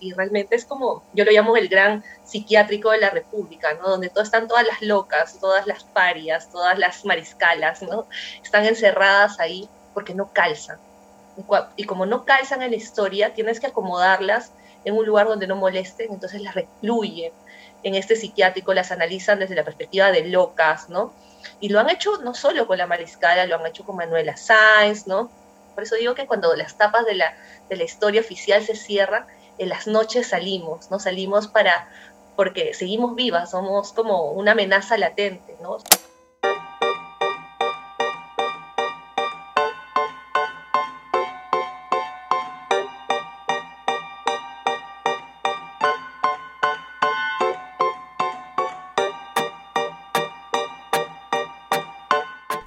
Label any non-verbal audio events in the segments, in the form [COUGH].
y realmente es como, yo lo llamo el gran psiquiátrico de la República, ¿no? Donde están todas las locas, todas las parias, todas las mariscalas, ¿no? Están encerradas ahí porque no calzan. Y como no calzan en la historia, tienes que acomodarlas en un lugar donde no molesten, entonces las recluyen en este psiquiátrico, las analizan desde la perspectiva de locas, ¿no? Y lo han hecho no solo con la Mariscala, lo han hecho con Manuela Sáenz, ¿no? Por eso digo que cuando las tapas de la, de la historia oficial se cierran, en las noches salimos, ¿no? Salimos para, porque seguimos vivas, somos como una amenaza latente, ¿no?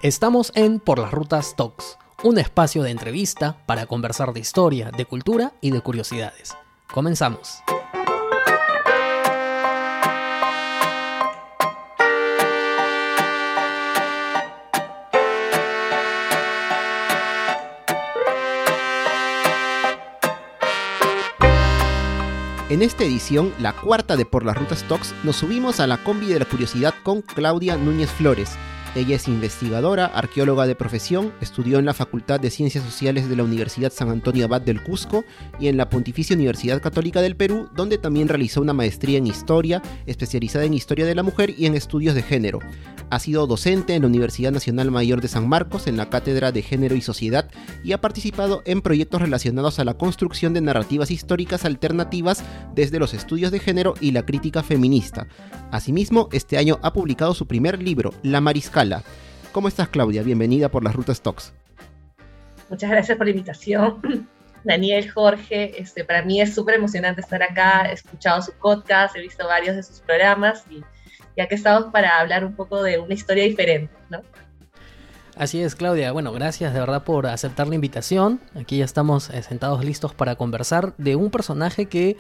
Estamos en Por las Rutas Talks, un espacio de entrevista para conversar de historia, de cultura y de curiosidades. Comenzamos. En esta edición, la cuarta de Por las Rutas Talks, nos subimos a la combi de la curiosidad con Claudia Núñez Flores, ella es investigadora, arqueóloga de profesión, estudió en la Facultad de Ciencias Sociales de la Universidad San Antonio Abad del Cusco y en la Pontificia Universidad Católica del Perú, donde también realizó una maestría en Historia, especializada en Historia de la Mujer y en Estudios de Género. Ha sido docente en la Universidad Nacional Mayor de San Marcos en la Cátedra de Género y Sociedad y ha participado en proyectos relacionados a la construcción de narrativas históricas alternativas desde los estudios de género y la crítica feminista. Asimismo, este año ha publicado su primer libro, La Mariscal ¿Cómo estás, Claudia? Bienvenida por las Rutas Talks. Muchas gracias por la invitación. [LAUGHS] Daniel, Jorge, este, para mí es súper emocionante estar acá, he escuchado su podcast, he visto varios de sus programas y, ya aquí estamos para hablar un poco de una historia diferente, ¿no? Así es, Claudia. Bueno, gracias de verdad por aceptar la invitación. Aquí ya estamos eh, sentados listos para conversar de un personaje que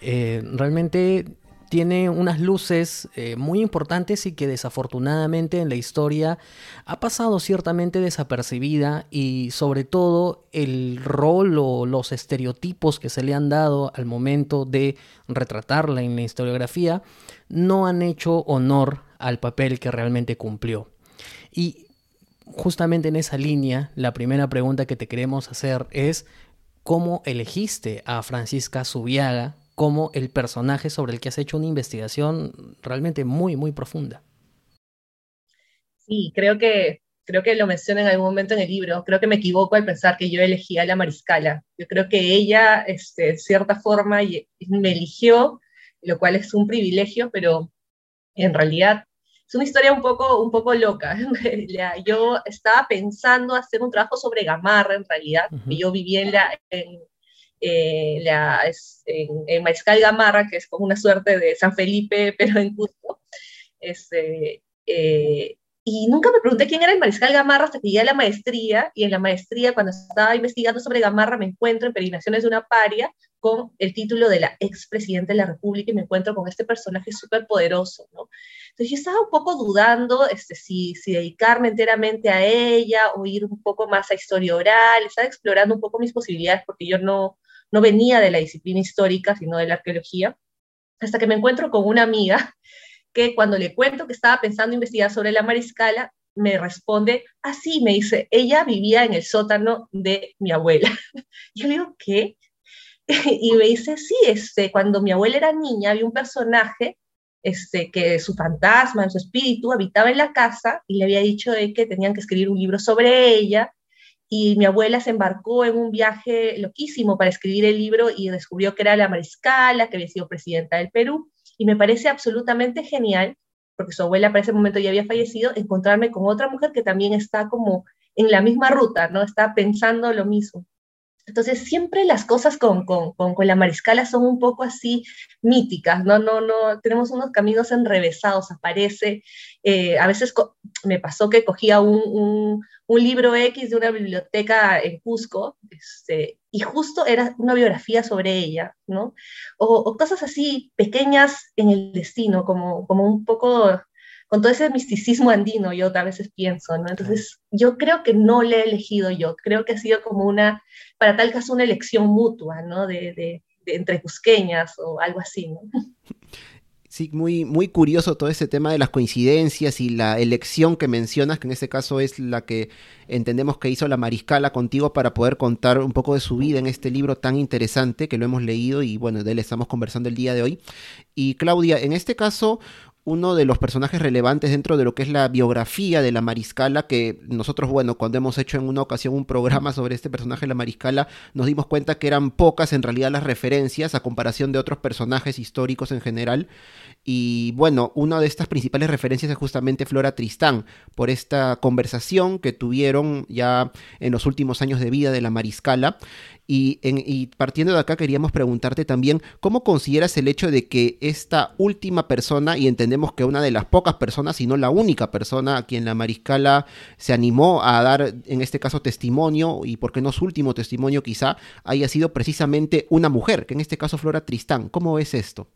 eh, realmente tiene unas luces eh, muy importantes y que desafortunadamente en la historia ha pasado ciertamente desapercibida y sobre todo el rol o los estereotipos que se le han dado al momento de retratarla en la historiografía no han hecho honor al papel que realmente cumplió. Y justamente en esa línea, la primera pregunta que te queremos hacer es, ¿cómo elegiste a Francisca Subiaga como el personaje sobre el que has hecho una investigación realmente muy, muy profunda. Sí, creo que, creo que lo mencioné en algún momento en el libro. Creo que me equivoco al pensar que yo elegí a la mariscala. Yo creo que ella, este, de cierta forma, me eligió, lo cual es un privilegio, pero en realidad es una historia un poco, un poco loca. [LAUGHS] Yo estaba pensando hacer un trabajo sobre Gamarra, en realidad. Yo vivía en, la, en, eh, la, en, Mariscal Gamarra, que es como una suerte de San Felipe, [LAUGHS] pero en Cusco. Este, eh, y nunca me pregunté quién era el Mariscal Gamarra hasta que llegué a la maestría, y en la maestría, cuando estaba investigando sobre Gamarra, me encuentro en Peregrinaciones de una paria con el título de la expresidenta de la República y me encuentro con este personaje súper poderoso, ¿no? Entonces yo estaba un poco dudando este, si, si dedicarme enteramente a ella o ir un poco más a historia oral, estaba explorando un poco mis posibilidades porque yo no, no venía de la disciplina histórica, sino de la arqueología, hasta que me encuentro con una amiga [LAUGHS] que cuando le cuento que estaba pensando investigar sobre la mariscala, me responde, así, me dice, ella vivía en el sótano de mi abuela. [LAUGHS] Yo digo, ¿qué? [LAUGHS] Y me dice, sí, este, cuando mi abuela era niña había un personaje este, que su fantasma, su espíritu habitaba en la casa y le había dicho que tenían que escribir un libro sobre ella y mi abuela se embarcó en un viaje loquísimo para escribir el libro y descubrió que era la mariscala, que había sido presidenta del Perú, y me parece absolutamente genial, porque su abuela para ese momento ya había fallecido, encontrarme con otra mujer que también está como en la misma ruta, ¿no? Está pensando lo mismo. Entonces, siempre las cosas con, con, con, la mariscala son un poco así míticas, ¿no? No, no, tenemos unos caminos enrevesados, aparece. Eh, a veces me pasó que cogía un, un, libro X de una biblioteca en Cusco, este, y justo era una biografía sobre ella, ¿no? O, o, cosas así pequeñas en el destino, como, como un poco con todo ese misticismo andino, yo a veces pienso, ¿no? Entonces, yo creo que no le he elegido yo, creo que ha sido como una, para tal caso, una elección mutua, ¿no? De, entre cusqueñas o algo así, ¿no? Sí, muy, muy curioso todo ese tema de las coincidencias y la elección que mencionas, que en este caso es la que entendemos que hizo la Mariscala contigo para poder contar un poco de su vida en este libro tan interesante que lo hemos leído y bueno, de él estamos conversando el día de hoy. Y Claudia, en este caso, uno de los personajes relevantes dentro de lo que es la biografía de la Mariscala, que nosotros, bueno, cuando hemos hecho en una ocasión un programa sobre este personaje de la Mariscala, nos dimos cuenta que eran pocas en realidad las referencias a comparación de otros personajes históricos en general. Y bueno, una de estas principales referencias es justamente Flora Tristán, por esta conversación que tuvieron ya en los últimos años de vida de la Mariscala. Y, partiendo de acá queríamos preguntarte también, ¿cómo consideras el hecho de que esta última persona, y entendemos que una de las pocas personas, si no la única persona a quien la Mariscala se animó a dar, en este caso, testimonio, y por qué no su último testimonio quizá, haya sido precisamente una mujer, que en este caso Flora Tristán, ¿cómo ves esto?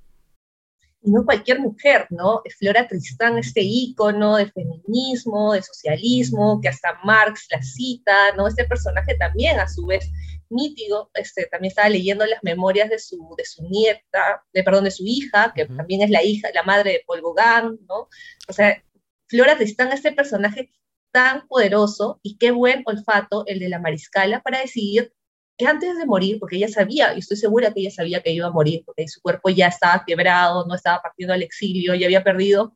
Y no cualquier mujer, ¿no? Flora Tristán, este ícono de feminismo, de socialismo, que hasta Marx la cita, ¿no? Este personaje también, a su vez, nítido, este, también estaba leyendo las memorias de su, de su nieta, de, perdón, de su hija, que también es la hija, la madre de Paul Gauguin, ¿no? O sea, Flora Tristán, este personaje tan poderoso y qué buen olfato el de la mariscala para decidir que antes de morir, porque ella sabía, y estoy segura que ella sabía que iba a morir, porque su cuerpo ya estaba quebrado, no estaba partiendo al exilio, ya había perdido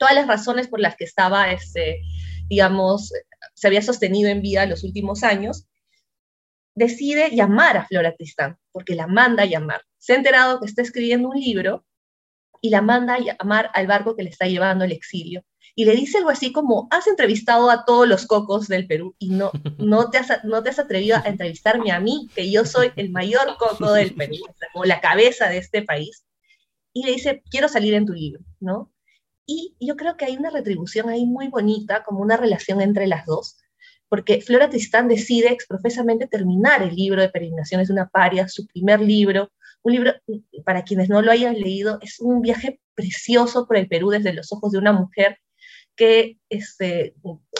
todas las razones por las que estaba, este, digamos, se había sostenido en vida los últimos años, decide llamar a Flora Tristán, porque la manda a llamar. Se ha enterado que está escribiendo un libro y la manda a llamar al barco que le está llevando al exilio y le dice algo así como, has entrevistado a todos los cocos del Perú y no, [LAUGHS] no, te, has, no te has atrevido a entrevistarme a mí, que yo soy el mayor coco del Perú, como la cabeza de este país. Y le dice, quiero salir en tu libro, ¿no? Y yo creo que hay una retribución ahí muy bonita, como una relación entre las dos, porque Flora Tristán decide exprofesamente terminar el libro de Peregrinaciones de una paria, su primer libro, un libro, para quienes no lo hayan leído, es un viaje precioso por el Perú desde los ojos de una mujer que este,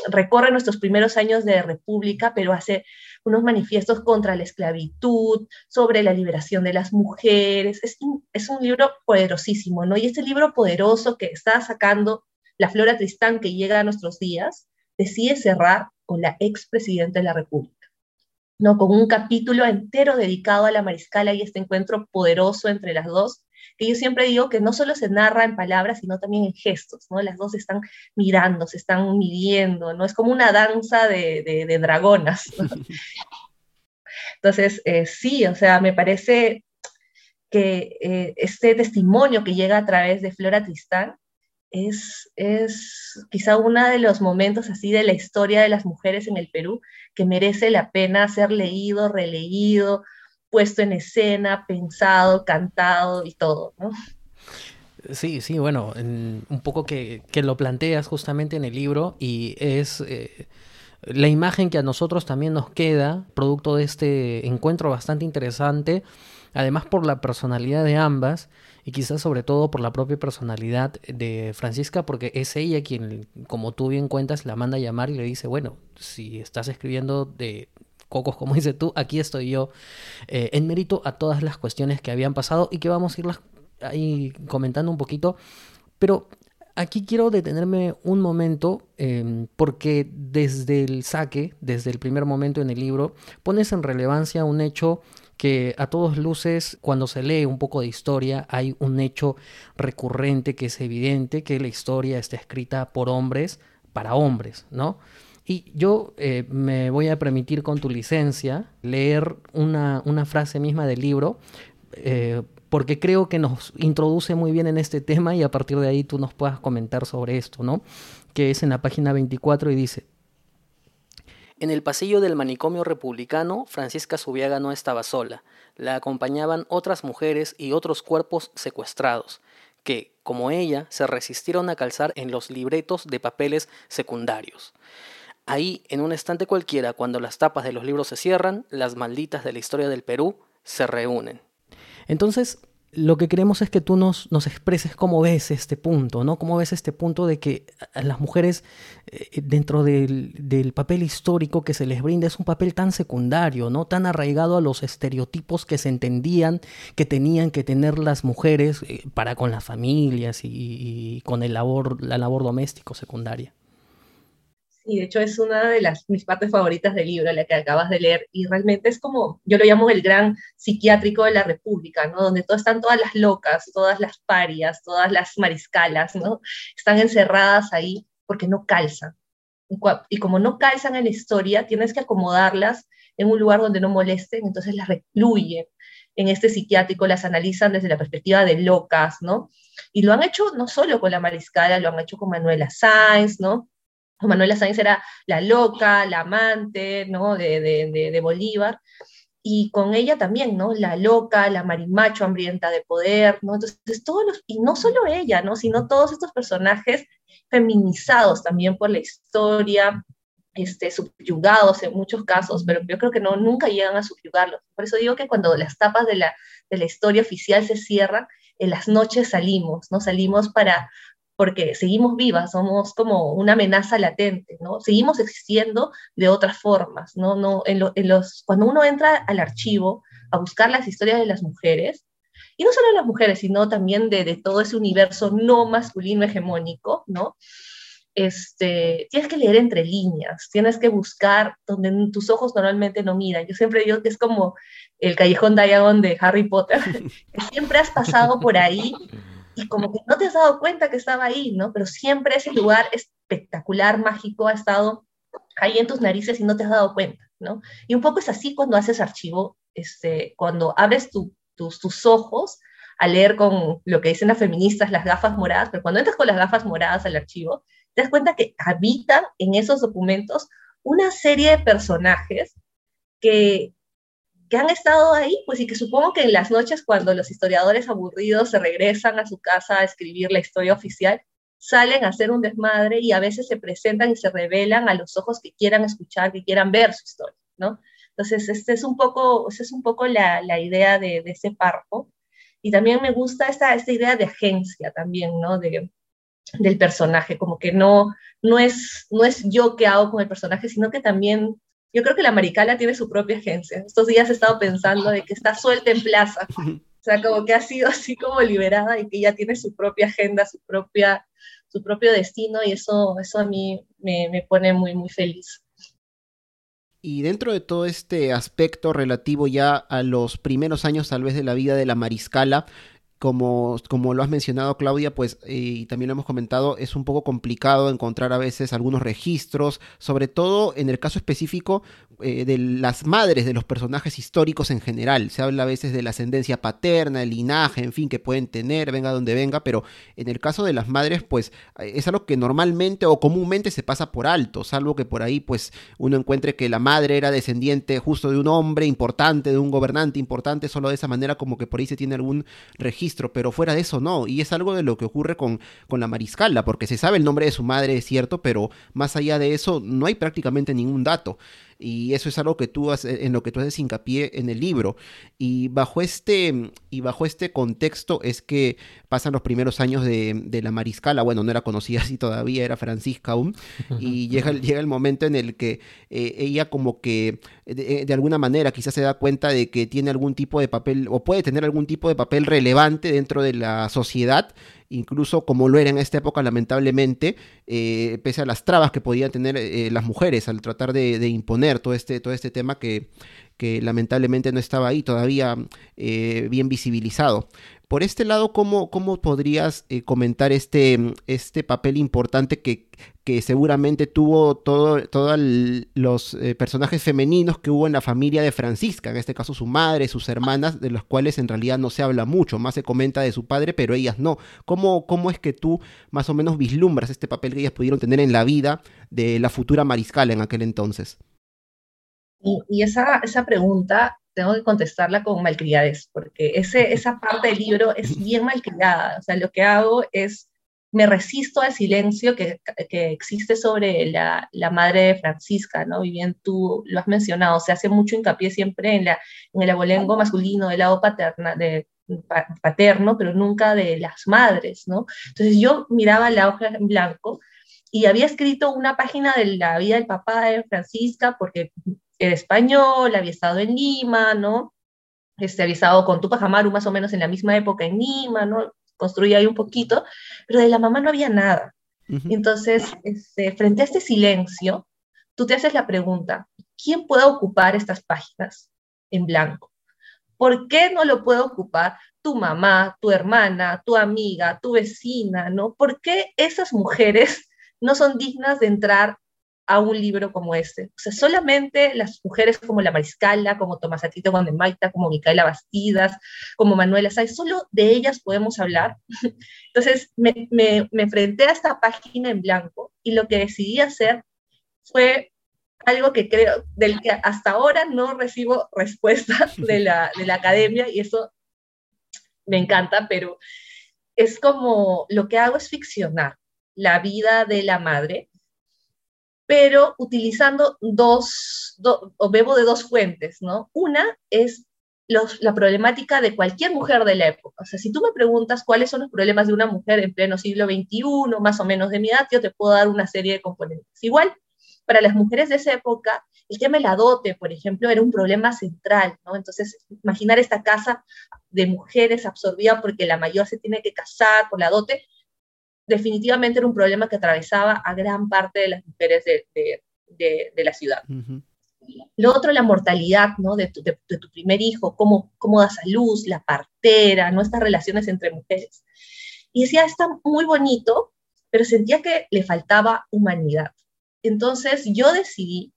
recorre nuestros primeros años de república, pero hace unos manifiestos contra la esclavitud, sobre la liberación de las mujeres. Es, es un libro poderosísimo, ¿no? Y este libro poderoso que está sacando la Flora Tristán que llega a nuestros días, decide cerrar con la expresidenta de la República, ¿no? Con un capítulo entero dedicado a la mariscala y este encuentro poderoso entre las dos, que yo siempre digo que no solo se narra en palabras, sino también en gestos, ¿no? Las dos están mirando, se están midiendo, ¿no? Es como una danza de, dragonas. [LAUGHS] Entonces, eh, sí, o sea, me parece que eh, este testimonio que llega a través de Flora Tristán es, es quizá uno de los momentos así de la historia de las mujeres en el Perú que merece la pena ser leído, releído, puesto en escena, pensado, cantado y todo, ¿no? Sí, sí, bueno, un poco que, lo planteas justamente en el libro y es eh, la imagen que a nosotros también nos queda, producto de este encuentro bastante interesante, además por la personalidad de ambas y quizás sobre todo por la propia personalidad de Francisca, porque es ella quien, como tú bien cuentas, la manda a llamar y le dice, bueno, si estás escribiendo de cocos, como dices tú, aquí estoy yo, eh, en mérito a todas las cuestiones que habían pasado y que vamos a irlas ahí comentando un poquito. Pero aquí quiero detenerme un momento em, porque desde el saque, desde el primer momento en el libro, pones en relevancia un hecho que a todos luces, cuando se lee un poco de historia, hay un hecho recurrente que es evidente, que la historia está escrita por hombres para hombres, ¿no? Y yo eh, me voy a permitir con tu licencia leer una, frase misma del libro, eh, porque creo que nos introduce muy bien en este tema y a partir de ahí tú nos puedas comentar sobre esto, ¿no? Que es en la página 24 y dice, en el pasillo del manicomio republicano, Francisca Subiaga no estaba sola. La acompañaban otras mujeres y otros cuerpos secuestrados, que, como ella, se resistieron a calzar en los libretos de papeles secundarios. Ahí, en un estante cualquiera, cuando las tapas de los libros se cierran, las malditas de la historia del Perú se reúnen. Entonces, lo que queremos es que tú nos, nos expreses cómo ves este punto, ¿no? Cómo ves este punto de que a las mujeres eh, dentro del, del, papel histórico que se les brinda es un papel tan secundario, ¿no? Tan arraigado a los estereotipos que se entendían que tenían que tener las mujeres eh, para con las familias y, y con el labor, la labor doméstico secundaria. Sí, de hecho es una de las mis partes favoritas del libro, la que acabas de leer, y realmente es como, yo lo llamo el gran psiquiátrico de la República, ¿no? Donde todo, están todas las locas, todas las parias, todas las mariscalas, ¿no? Están encerradas ahí porque no calzan. Y como no calzan en la historia, tienes que acomodarlas en un lugar donde no molesten, entonces las recluyen en este psiquiátrico, las analizan desde la perspectiva de locas, ¿no? Y lo han hecho no solo con la mariscala, lo han hecho con Manuela Sáenz, ¿no? Manuela Sáenz era la loca, la amante, ¿no? De, Bolívar, y con ella también, ¿no? La loca, la marimacho hambrienta de poder, ¿no? Entonces, todos los, y no solo ella, ¿no? Sino todos estos personajes feminizados también por la historia, este, subyugados en muchos casos, pero yo creo que no, nunca llegan a subyugarlos. Por eso digo que cuando las tapas de la, de la historia oficial se cierran, en las noches salimos, ¿no? Salimos para, porque seguimos vivas, somos como una amenaza latente, ¿no? Seguimos existiendo de otras formas, ¿no? no en, los, cuando uno entra al archivo a buscar las historias de las mujeres, y no solo de las mujeres, sino también de, de todo ese universo no masculino hegemónico, ¿no? Este, tienes que leer entre líneas, tienes que buscar donde tus ojos normalmente no miran. Yo siempre digo que es como el callejón Diagon de Harry Potter, [LAUGHS] que siempre has pasado por ahí y como que no te has dado cuenta que estaba ahí, ¿no? Pero siempre ese lugar espectacular, mágico, ha estado ahí en tus narices y no te has dado cuenta, ¿no? Y un poco es así cuando haces archivo, este, cuando abres tus, tus ojos a leer con lo que dicen las feministas, las gafas moradas, pero cuando entras con las gafas moradas al archivo, te das cuenta que habitan en esos documentos una serie de personajes que, que han estado ahí, pues y que supongo que en las noches cuando los historiadores aburridos se regresan a su casa a escribir la historia oficial, salen a hacer un desmadre y a veces se presentan y se revelan a los ojos que quieran escuchar, que quieran ver su historia, ¿no? Entonces, este es un poco, esa es un poco la, la idea de, de, ese párrafo. Y también me gusta esta, esta idea de agencia también, ¿no? De, del personaje, como que no, no, es, no es yo que hago con el personaje, sino que también yo creo que la Maricala tiene su propia agencia. Estos días he estado pensando de que está suelta en plaza. [LAUGHS] O sea, como que ha sido así como liberada y que ya tiene su propia agenda, su, propia, su propio destino y eso, eso a mí me, me pone muy, muy feliz. Y dentro de todo este aspecto relativo ya a los primeros años tal vez de la vida de la mariscala, como, como lo has mencionado Claudia, pues eh, y también lo hemos comentado, es un poco complicado encontrar a veces algunos registros, sobre todo en el caso específico eh, de las madres de los personajes históricos en general. Se habla a veces de la ascendencia paterna, el linaje, en fin, que pueden tener, venga donde venga, pero en el caso de las madres, pues eh, es algo que normalmente o comúnmente se pasa por alto, salvo que por ahí pues uno encuentre que la madre era descendiente justo de un hombre importante, de un gobernante importante, solo de esa manera como que por ahí se tiene algún registro pero fuera de eso no. Y es algo de lo que ocurre con, con la mariscala, porque se sabe el nombre de su madre, es cierto, pero más allá de eso no hay prácticamente ningún dato y eso es algo que tú en lo que tú haces hincapié en el libro. Y bajo este y bajo este contexto es que pasan los primeros años de, la mariscala. Bueno no era conocida [LAUGHS] así todavía era Francisca aún. [LAUGHS] Y llega, llega el momento en el que eh, ella como que de, de, alguna manera quizás se da cuenta de que tiene algún tipo de papel o puede tener algún tipo de papel relevante dentro de la sociedad incluso como lo era en esta época, lamentablemente, eh, pese a las trabas que podían tener eh, las mujeres al tratar de, imponer todo este, todo este tema que, que lamentablemente no estaba ahí todavía eh, bien visibilizado. Por este lado, ¿cómo, cómo podrías comentar este, este papel importante que, que seguramente tuvo todos los eh, personajes femeninos que hubo en la familia de Francisca, en este caso su madre, sus hermanas, de las cuales en realidad no se habla mucho, más se comenta de su padre, pero ellas no. ¿Cómo, cómo es que tú más o menos vislumbras este papel que ellas pudieron tener en la vida de la futura mariscal en aquel entonces? Y, esa, esa pregunta tengo que contestarla con malcriadez, porque ese, esa parte del libro es [LAUGHS] bien malcriada. O sea, lo que hago es me resisto al silencio que, existe sobre la, madre de Francisca, ¿no? Y bien tú lo has mencionado, se hace mucho hincapié siempre en, la, en el abolengo masculino del lado paterna, de, paterno, pero nunca de las madres, ¿no? Entonces yo miraba la hoja en blanco y había escrito una página de la vida del papá de Francisca porque era español, había estado en Lima, ¿no? Este, había estado con Tupac Amaru más o menos en la misma época en Lima, ¿no? Construía ahí un poquito, pero de la mamá no había nada. Entonces, este, frente a este silencio, tú te haces la pregunta, ¿quién puede ocupar estas páginas en blanco? ¿Por qué no lo puede ocupar tu mamá, tu hermana, tu amiga, tu vecina, ¿no? ¿Por qué esas mujeres no son dignas de entrar a un libro como este? O sea, solamente las mujeres como la Mariscala, como Tomás Atito Maita, como Micaela Bastidas, como Manuela Sáenz, solo de ellas podemos hablar. [LAUGHS] Entonces, me, me, me enfrenté a esta página en blanco y lo que decidí hacer fue algo que creo, del que hasta ahora no recibo [LAUGHS] respuesta de la, de la academia y eso me encanta, pero es como lo que hago es ficcionar la vida de la madre, pero utilizando dos, o bebo de dos fuentes, ¿no? Una es los, la problemática de cualquier mujer de la época. O sea, si tú me preguntas cuáles son los problemas de una mujer en pleno siglo XXI, más o menos de mi edad, yo te puedo dar una serie de componentes. Igual, para las mujeres de esa época, el tema de la dote, por ejemplo, era un problema central, ¿no? Entonces, imaginar esta casa de mujeres absorbida porque la mayor se tiene que casar por la dote, definitivamente era un problema que atravesaba a gran parte de las mujeres de, de, la ciudad. Lo otro, la mortalidad, ¿no? De tu, tu primer hijo, cómo, cómo das a luz, la partera, ¿no? Estas relaciones entre mujeres. Y decía, está muy bonito, pero sentía que le faltaba humanidad. Entonces yo decidí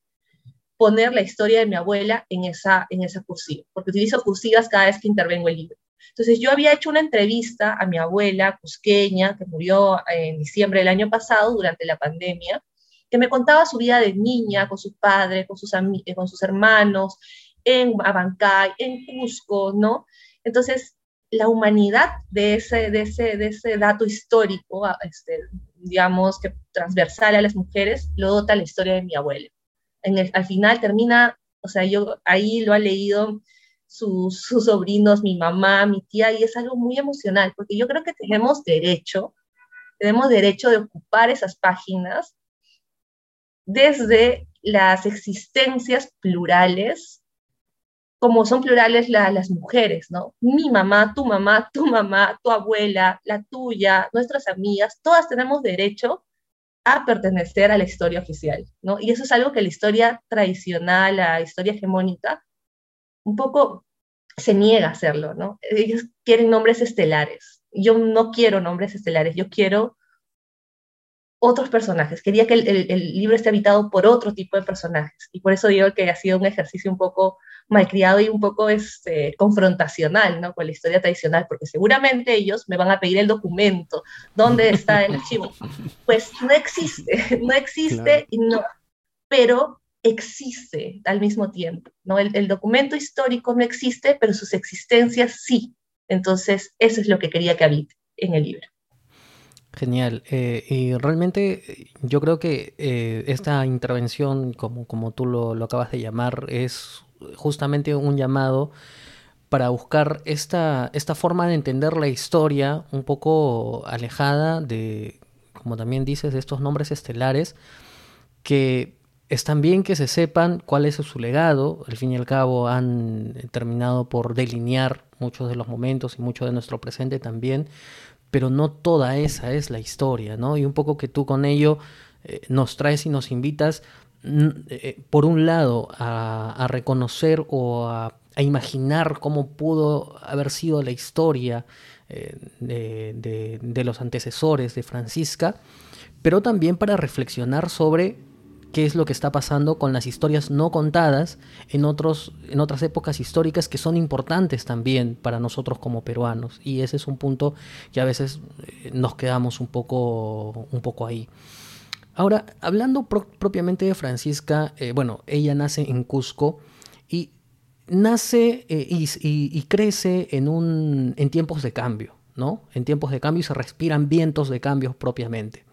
poner la historia de mi abuela en esa, en esa cursiva, porque utilizo cursivas cada vez que intervengo el libro. Entonces yo había hecho una entrevista a mi abuela cusqueña, que murió en diciembre del año pasado durante la pandemia, que me contaba su vida de niña, con sus padres, con sus, con sus hermanos, en Abancay, en Cusco, ¿no? Entonces, la humanidad de ese, de ese, de ese dato histórico, este, digamos, que transversal a las mujeres, lo dota la historia de mi abuela. Al final termina, o sea, yo ahí lo ha leído sus, sus sobrinos, mi mamá, mi tía, y es algo muy emocional, porque yo creo que tenemos derecho, tenemos derecho de ocupar esas páginas desde las existencias plurales como son plurales las mujeres, ¿no? Mi mamá, tu mamá, tu mamá, tu abuela, la tuya, nuestras amigas, todas tenemos derecho a pertenecer a la historia oficial, ¿no? Y eso es algo que la historia tradicional, la historia hegemónica, un poco se niega a hacerlo, ¿no? Ellos quieren nombres estelares. Yo no quiero nombres estelares, yo quiero otros personajes. Quería que el, el libro esté habitado por otro tipo de personajes. Y por eso digo que ha sido un ejercicio un poco malcriado y un poco este, confrontacional ¿no? con la historia tradicional, porque seguramente ellos me van a pedir el documento, ¿dónde está el archivo? [LAUGHS] Pues no existe, [LAUGHS] no existe, y no, pero existe al mismo tiempo. ¿no? El, el, documento histórico no existe, pero sus existencias sí. Entonces, eso es lo que quería que habite en el libro. Genial. Eh, y realmente yo creo que eh, esta intervención, como, como tú lo, lo, acabas de llamar, es justamente un llamado para buscar esta, esta forma de entender la historia un poco alejada de, como también dices, de estos nombres estelares, que están bien que se sepan cuál es su legado, al fin y al cabo han terminado por delinear muchos de los momentos y mucho de nuestro presente también, pero no toda esa es la historia, ¿no? Y un poco que tú con ello eh, nos traes y nos invitas eh, por un lado, a, reconocer o a, imaginar cómo pudo haber sido la historia eh, de, los antecesores de Francisca, pero también para reflexionar sobre qué es lo que está pasando con las historias no contadas en, otros, en otras épocas históricas que son importantes también para nosotros como peruanos. Y ese es un punto que a veces eh, nos quedamos un poco, un poco ahí. Ahora, hablando propiamente de Francisca, eh, bueno, ella nace en Cusco y nace eh, y, crece en, un, en tiempos de cambio, ¿no? En tiempos de cambio y se respiran vientos de cambios propiamente.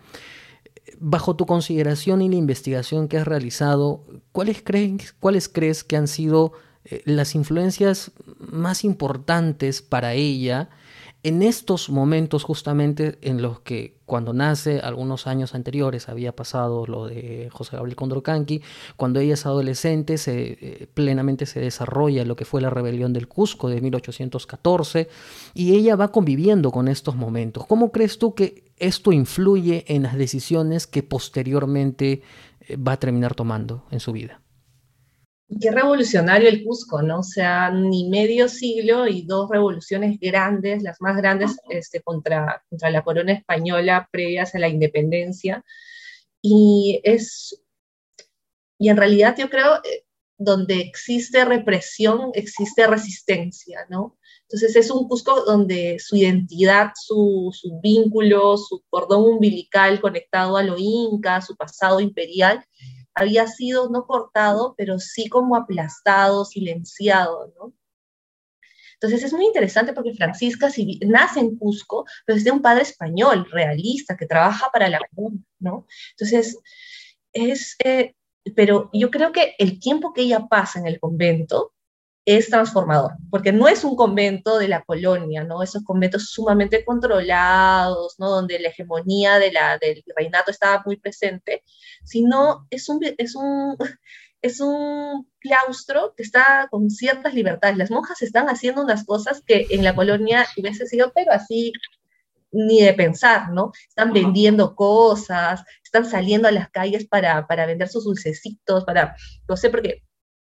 Bajo tu consideración y la investigación que has realizado, ¿cuáles crees, cuáles crees que han sido eh, las influencias más importantes para ella en estos momentos justamente en los que cuando nace, algunos años anteriores había pasado lo de José Gabriel Condorcanqui, cuando ella es adolescente se, eh, plenamente se desarrolla lo que fue la rebelión del Cusco de 1814 y ella va conviviendo con estos momentos. ¿Cómo crees tú que esto influye en las decisiones que posteriormente eh, va a terminar tomando en su vida? Qué revolucionario el Cusco, ¿no? O sea, ni medio siglo y dos revoluciones grandes, las más grandes este, contra, contra la corona española previas a la independencia. Y es, y en realidad yo creo, eh, donde existe represión, existe resistencia, ¿no? Entonces es un Cusco donde su identidad, su, su vínculo, su cordón umbilical conectado a lo inca, su pasado imperial, había sido no cortado, pero sí como aplastado, silenciado, ¿no? Entonces es muy interesante porque Francisca nace en Cusco, pero es de un padre español, realista, que trabaja para la comuna, ¿no? Entonces, es, eh, pero yo creo que el tiempo que ella pasa en el convento es transformador, porque no es un convento de la colonia, ¿no? Esos conventos sumamente controlados, ¿no? Donde la hegemonía de la, del reinato estaba muy presente, sino es un, es un, [LAUGHS] es un claustro que está con ciertas libertades. Las monjas están haciendo unas cosas que en la colonia hubiese sido, pero así ni de pensar, ¿no? Están vendiendo cosas, están saliendo a las calles para, para vender sus dulcecitos, para, no sé, porque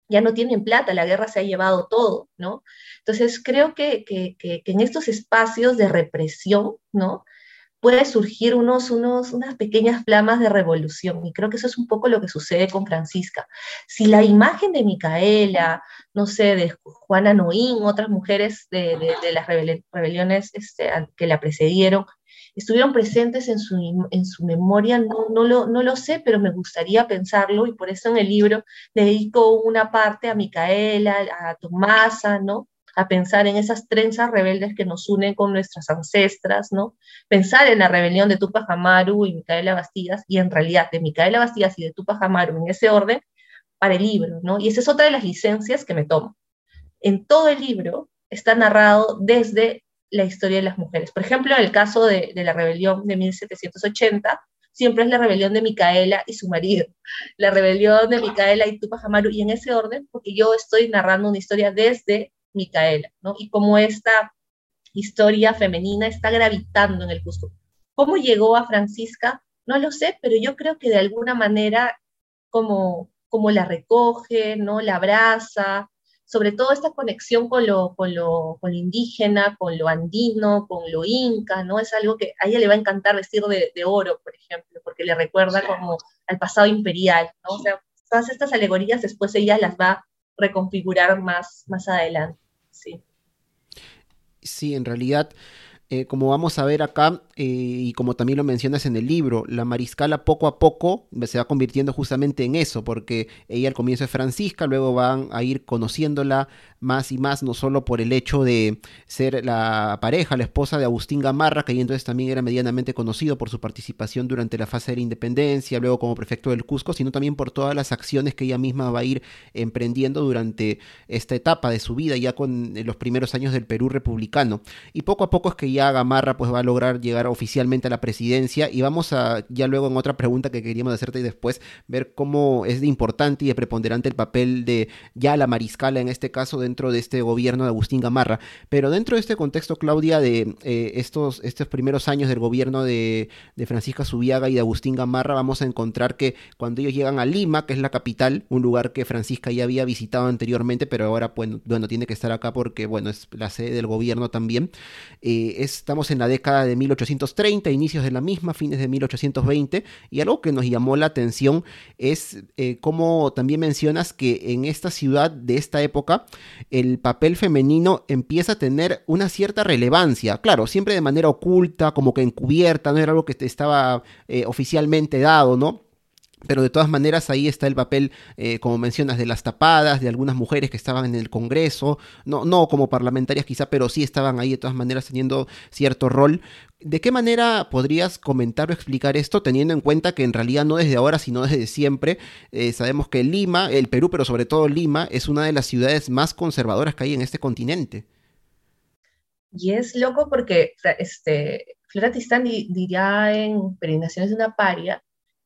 ya no tienen plata, la guerra se ha llevado todo, ¿no? Entonces creo que, que, que, en estos espacios de represión, ¿no? Puede surgir unos, unos, unas pequeñas flamas de revolución, y creo que eso es un poco lo que sucede con Francisca. Si la imagen de Micaela, no sé, de Juana Noín, otras mujeres de, de, las rebeliones este, que la precedieron, estuvieron presentes en su, en su memoria, no, no, lo, no lo sé, pero me gustaría pensarlo y por eso en el libro dedico una parte a Micaela, a Tomasa, ¿no? A pensar en esas trenzas rebeldes que nos unen con nuestras ancestras, ¿no? Pensar en la rebelión de Tupac Amaru y Micaela Bastidas, y en realidad de Micaela Bastidas y de Tupac Amaru en ese orden, para el libro, ¿no? Y esa es otra de las licencias que me tomo. En todo el libro está narrado desde la historia de las mujeres. Por ejemplo, en el caso de, la rebelión de 1780, siempre es la rebelión de Micaela y su marido, la rebelión de Micaela y Tupac Amaru, y en ese orden, porque yo estoy narrando una historia desde Micaela, ¿no? Y cómo esta historia femenina está gravitando en el Cusco. ¿Cómo llegó a Francisca? No lo sé, pero yo creo que de alguna manera como, como la recoge, ¿no? La abraza, sobre todo esta conexión con lo, con lo, con lo indígena, con lo andino, con lo inca, ¿no? Es algo que a ella le va a encantar vestir de, de oro, por ejemplo, porque le recuerda como al pasado imperial, ¿no? O sea, todas estas alegorías después ella las va a reconfigurar más, más adelante, sí. Sí, en realidad eh, como vamos a ver acá, eh, y como también lo mencionas en el libro, la mariscala poco a poco se va convirtiendo justamente en eso, porque ella al comienzo es Francisca, luego van a ir conociéndola más y más, no solo por el hecho de ser la pareja, la esposa de Agustín Gamarra, que entonces también era medianamente conocido por su participación durante la fase de la independencia, luego como prefecto del Cusco, sino también por todas las acciones que ella misma va a ir emprendiendo durante esta etapa de su vida, ya con los primeros años del Perú republicano. Y poco a poco es que ya Gamarra pues va a lograr llegar oficialmente a la presidencia y vamos a ya luego en otra pregunta que queríamos hacerte y después ver cómo es de importante y de preponderante el papel de ya la mariscala en este caso dentro de este gobierno de Agustín Gamarra. Pero dentro de este contexto, Claudia, de eh, estos, estos primeros años del gobierno de, de Francisca Subiaga y de Agustín Gamarra, vamos a encontrar que cuando ellos llegan a Lima, que es la capital, un lugar que Francisca ya había visitado anteriormente, pero ahora bueno, bueno tiene que estar acá porque bueno, es la sede del gobierno también, eh, estamos en la década de 1830, inicios de la misma, fines de 1820, y algo que nos llamó la atención es eh, como también mencionas que en esta ciudad de esta época el papel femenino empieza a tener una cierta relevancia, claro, siempre de manera oculta, como que encubierta, no era algo que estaba eh, oficialmente dado, ¿no? pero de todas maneras ahí está el papel, eh, como mencionas, de las tapadas, de algunas mujeres que estaban en el Congreso, no, no como parlamentarias quizá, pero sí estaban ahí de todas maneras teniendo cierto rol. ¿De qué manera podrías comentar o explicar esto, teniendo en cuenta que en realidad no desde ahora, sino desde siempre, eh, sabemos que Lima, el Perú, pero sobre todo Lima, es una de las ciudades más conservadoras que hay en este continente? Y es loco porque este, Flora Tistán diría en Peregrinaciones de una paria,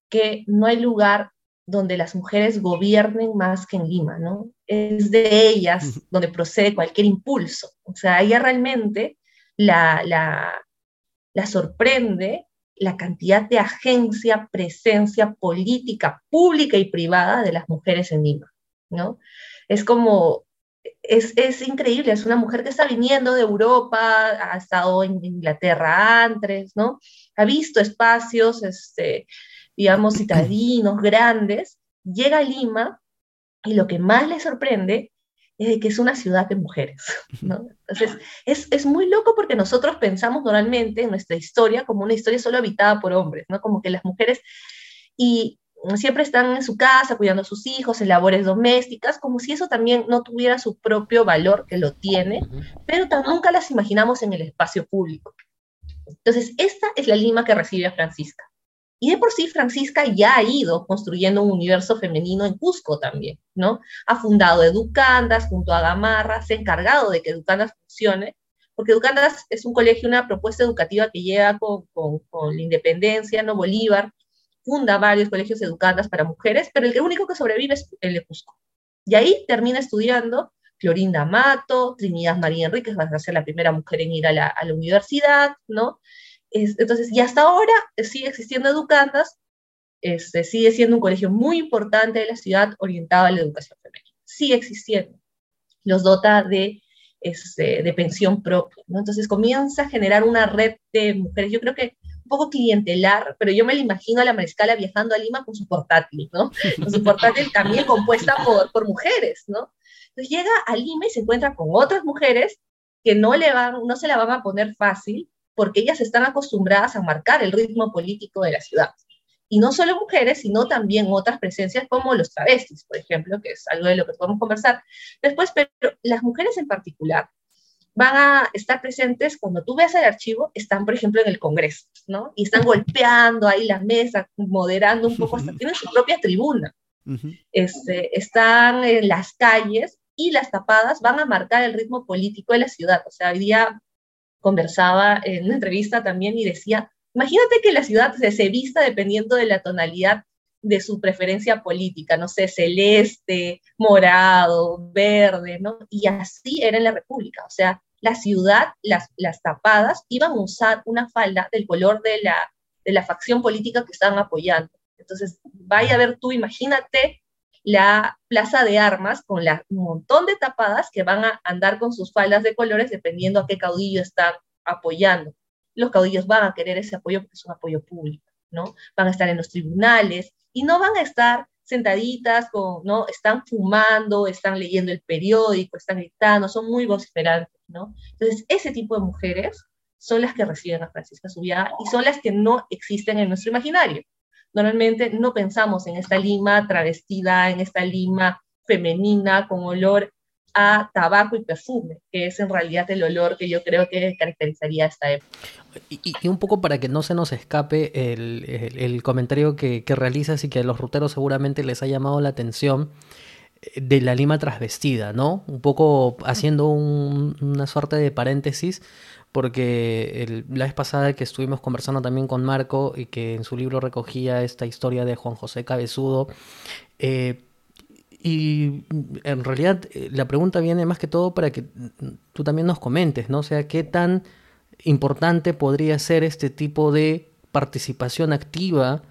que no hay lugar donde las mujeres gobiernen más que en Lima, ¿no? Es de ellas [LAUGHS] donde procede cualquier impulso. O sea, ella realmente la, la, la sorprende la cantidad de agencia, presencia política, pública y privada de las mujeres en Lima, ¿no? Es como, es, es, increíble, es una mujer que está viniendo de Europa, ha estado en Inglaterra antes, ¿no? Ha visto espacios, este, digamos, citadinos, grandes, llega a Lima y lo que más le sorprende que es una ciudad de mujeres, ¿no? Entonces, es, es, muy loco porque nosotros pensamos normalmente en nuestra historia como una historia solo habitada por hombres, ¿no? Como que las mujeres y siempre están en su casa cuidando a sus hijos, en labores domésticas, como si eso también no tuviera su propio valor, que lo tiene, pero nunca las imaginamos en el espacio público. Entonces, esta es la Lima que recibe a Francisca. Y de por sí Francisca ya ha ido construyendo un universo femenino en Cusco también, ¿no? Ha fundado Educandas junto a Gamarra, se ha encargado de que Educandas funcione, porque Educandas es un colegio, una propuesta educativa que llega con, con, la independencia, ¿no? Bolívar funda varios colegios educandas para mujeres, pero el único que sobrevive es el de Cusco. Y ahí termina estudiando Clorinda Mato, Trinidad María Enríquez, va a ser la primera mujer en ir a la universidad, ¿no? Entonces, y hasta ahora sigue existiendo Educandas, este, sigue siendo un colegio muy importante de la ciudad orientado a la educación femenina. Sigue existiendo. Los dota de, este, de pensión propia. ¿no? Entonces comienza a generar una red de mujeres. Yo creo que un poco clientelar, pero yo me la imagino a la mariscala viajando a Lima con su portátil, ¿no? Con su portátil también compuesta por, por mujeres, ¿no? Entonces llega a Lima y se encuentra con otras mujeres que no, le van, no se la van a poner fácil, porque ellas están acostumbradas a marcar el ritmo político de la ciudad. Y no solo mujeres, sino también otras presencias como los travestis, por ejemplo, que es algo de lo que podemos conversar después, pero las mujeres en particular van a estar presentes cuando tú ves el archivo, están, por ejemplo, en el Congreso, ¿no? Y están golpeando ahí la mesa, moderando un poco, hasta tienen su propia tribuna. este, están en las calles y las tapadas van a marcar el ritmo político de la ciudad. O sea, hoy día conversaba en una entrevista también y decía, imagínate que la ciudad se, vista dependiendo de la tonalidad de su preferencia política, no sé, celeste, morado, verde, ¿no? Y así era en la República, o sea, la ciudad, las, las tapadas, iban a usar una falda del color de la, de la facción política que estaban apoyando. Entonces, vaya a ver tú, imagínate la plaza de armas con la, un montón de tapadas que van a andar con sus faldas de colores dependiendo a qué caudillo están apoyando. Los caudillos van a querer ese apoyo porque es un apoyo público, ¿no? Van a estar en los tribunales y no van a estar sentaditas, con, ¿no? Están fumando, están leyendo el periódico, están gritando, son muy vociferantes, ¿no? Entonces, ese tipo de mujeres son las que reciben a Francisca Subiaga y son las que no existen en nuestro imaginario normalmente no pensamos en esta lima travestida, en esta lima femenina con olor a tabaco y perfume, que es en realidad el olor que yo creo que caracterizaría esta época. Y, un poco para que no se nos escape el, comentario que, realizas y que a los ruteros seguramente les ha llamado la atención eh, de la lima trasvestida, ¿no? Un poco haciendo una suerte de paréntesis, porque la vez pasada que estuvimos conversando también con Marco y que en su libro recogía esta historia de Juan José Cabezudo, eh, y en realidad eh, la pregunta viene más que todo para que tú también nos comentes, ¿no? O sea, ¿qué tan importante podría ser este tipo de participación activa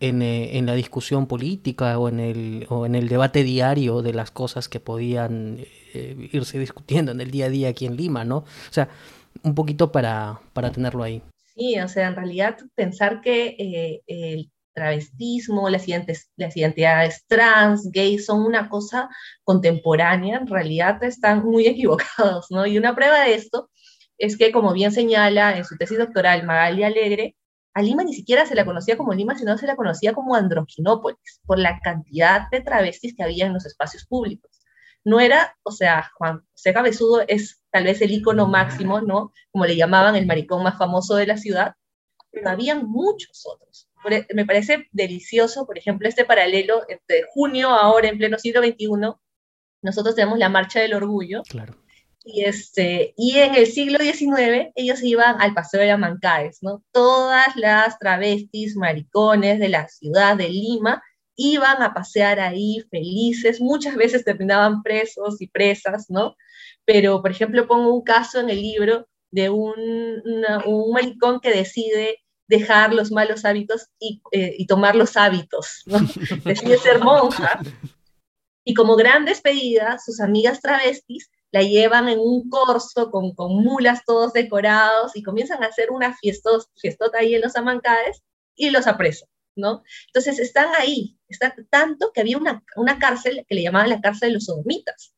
en, eh, en la discusión política o en, el, o en el debate diario de las cosas que podían irse discutiendo en el día a día aquí en Lima, ¿no? O sea, un poquito para, para tenerlo ahí. Sí, o sea, en realidad pensar que eh, el travestismo, las, las identidades trans, gays son una cosa contemporánea, en realidad están muy [LAUGHS] equivocados, ¿no? Y una prueba de esto es que, como bien señala en su tesis doctoral Magali Alegre, a Lima ni siquiera se la conocía como Lima, sino se la conocía como Androquinópolis, por la cantidad de travestis que había en los espacios públicos. No era, o sea, Juan José Cabezudo es tal vez el icono máximo, ¿no? Como le llamaban, el maricón más famoso de la ciudad, pero habían muchos otros. E, me parece delicioso, por ejemplo, este paralelo entre junio, ahora en pleno siglo XXI, nosotros tenemos la Marcha del Orgullo, claro y, este, y en el siglo XIX ellos iban al Paseo de Mancaes, ¿no? Todas las travestis, maricones de la ciudad de Lima iban a pasear ahí felices, muchas veces terminaban presos y presas, ¿no? Pero, por ejemplo, pongo un caso en el libro de un, un maricón que decide dejar los malos hábitos y, eh, y tomar los hábitos, ¿no? [LAUGHS] decide ser monja. Y como gran despedida, sus amigas travestis la llevan en un corso con, con mulas todos decorados y comienzan a hacer una fiestos, fiestota ahí en los amancaes y los apresan, Entonces están ahí, está tanto que había una, una cárcel que le llamaban la cárcel de los sodomitas,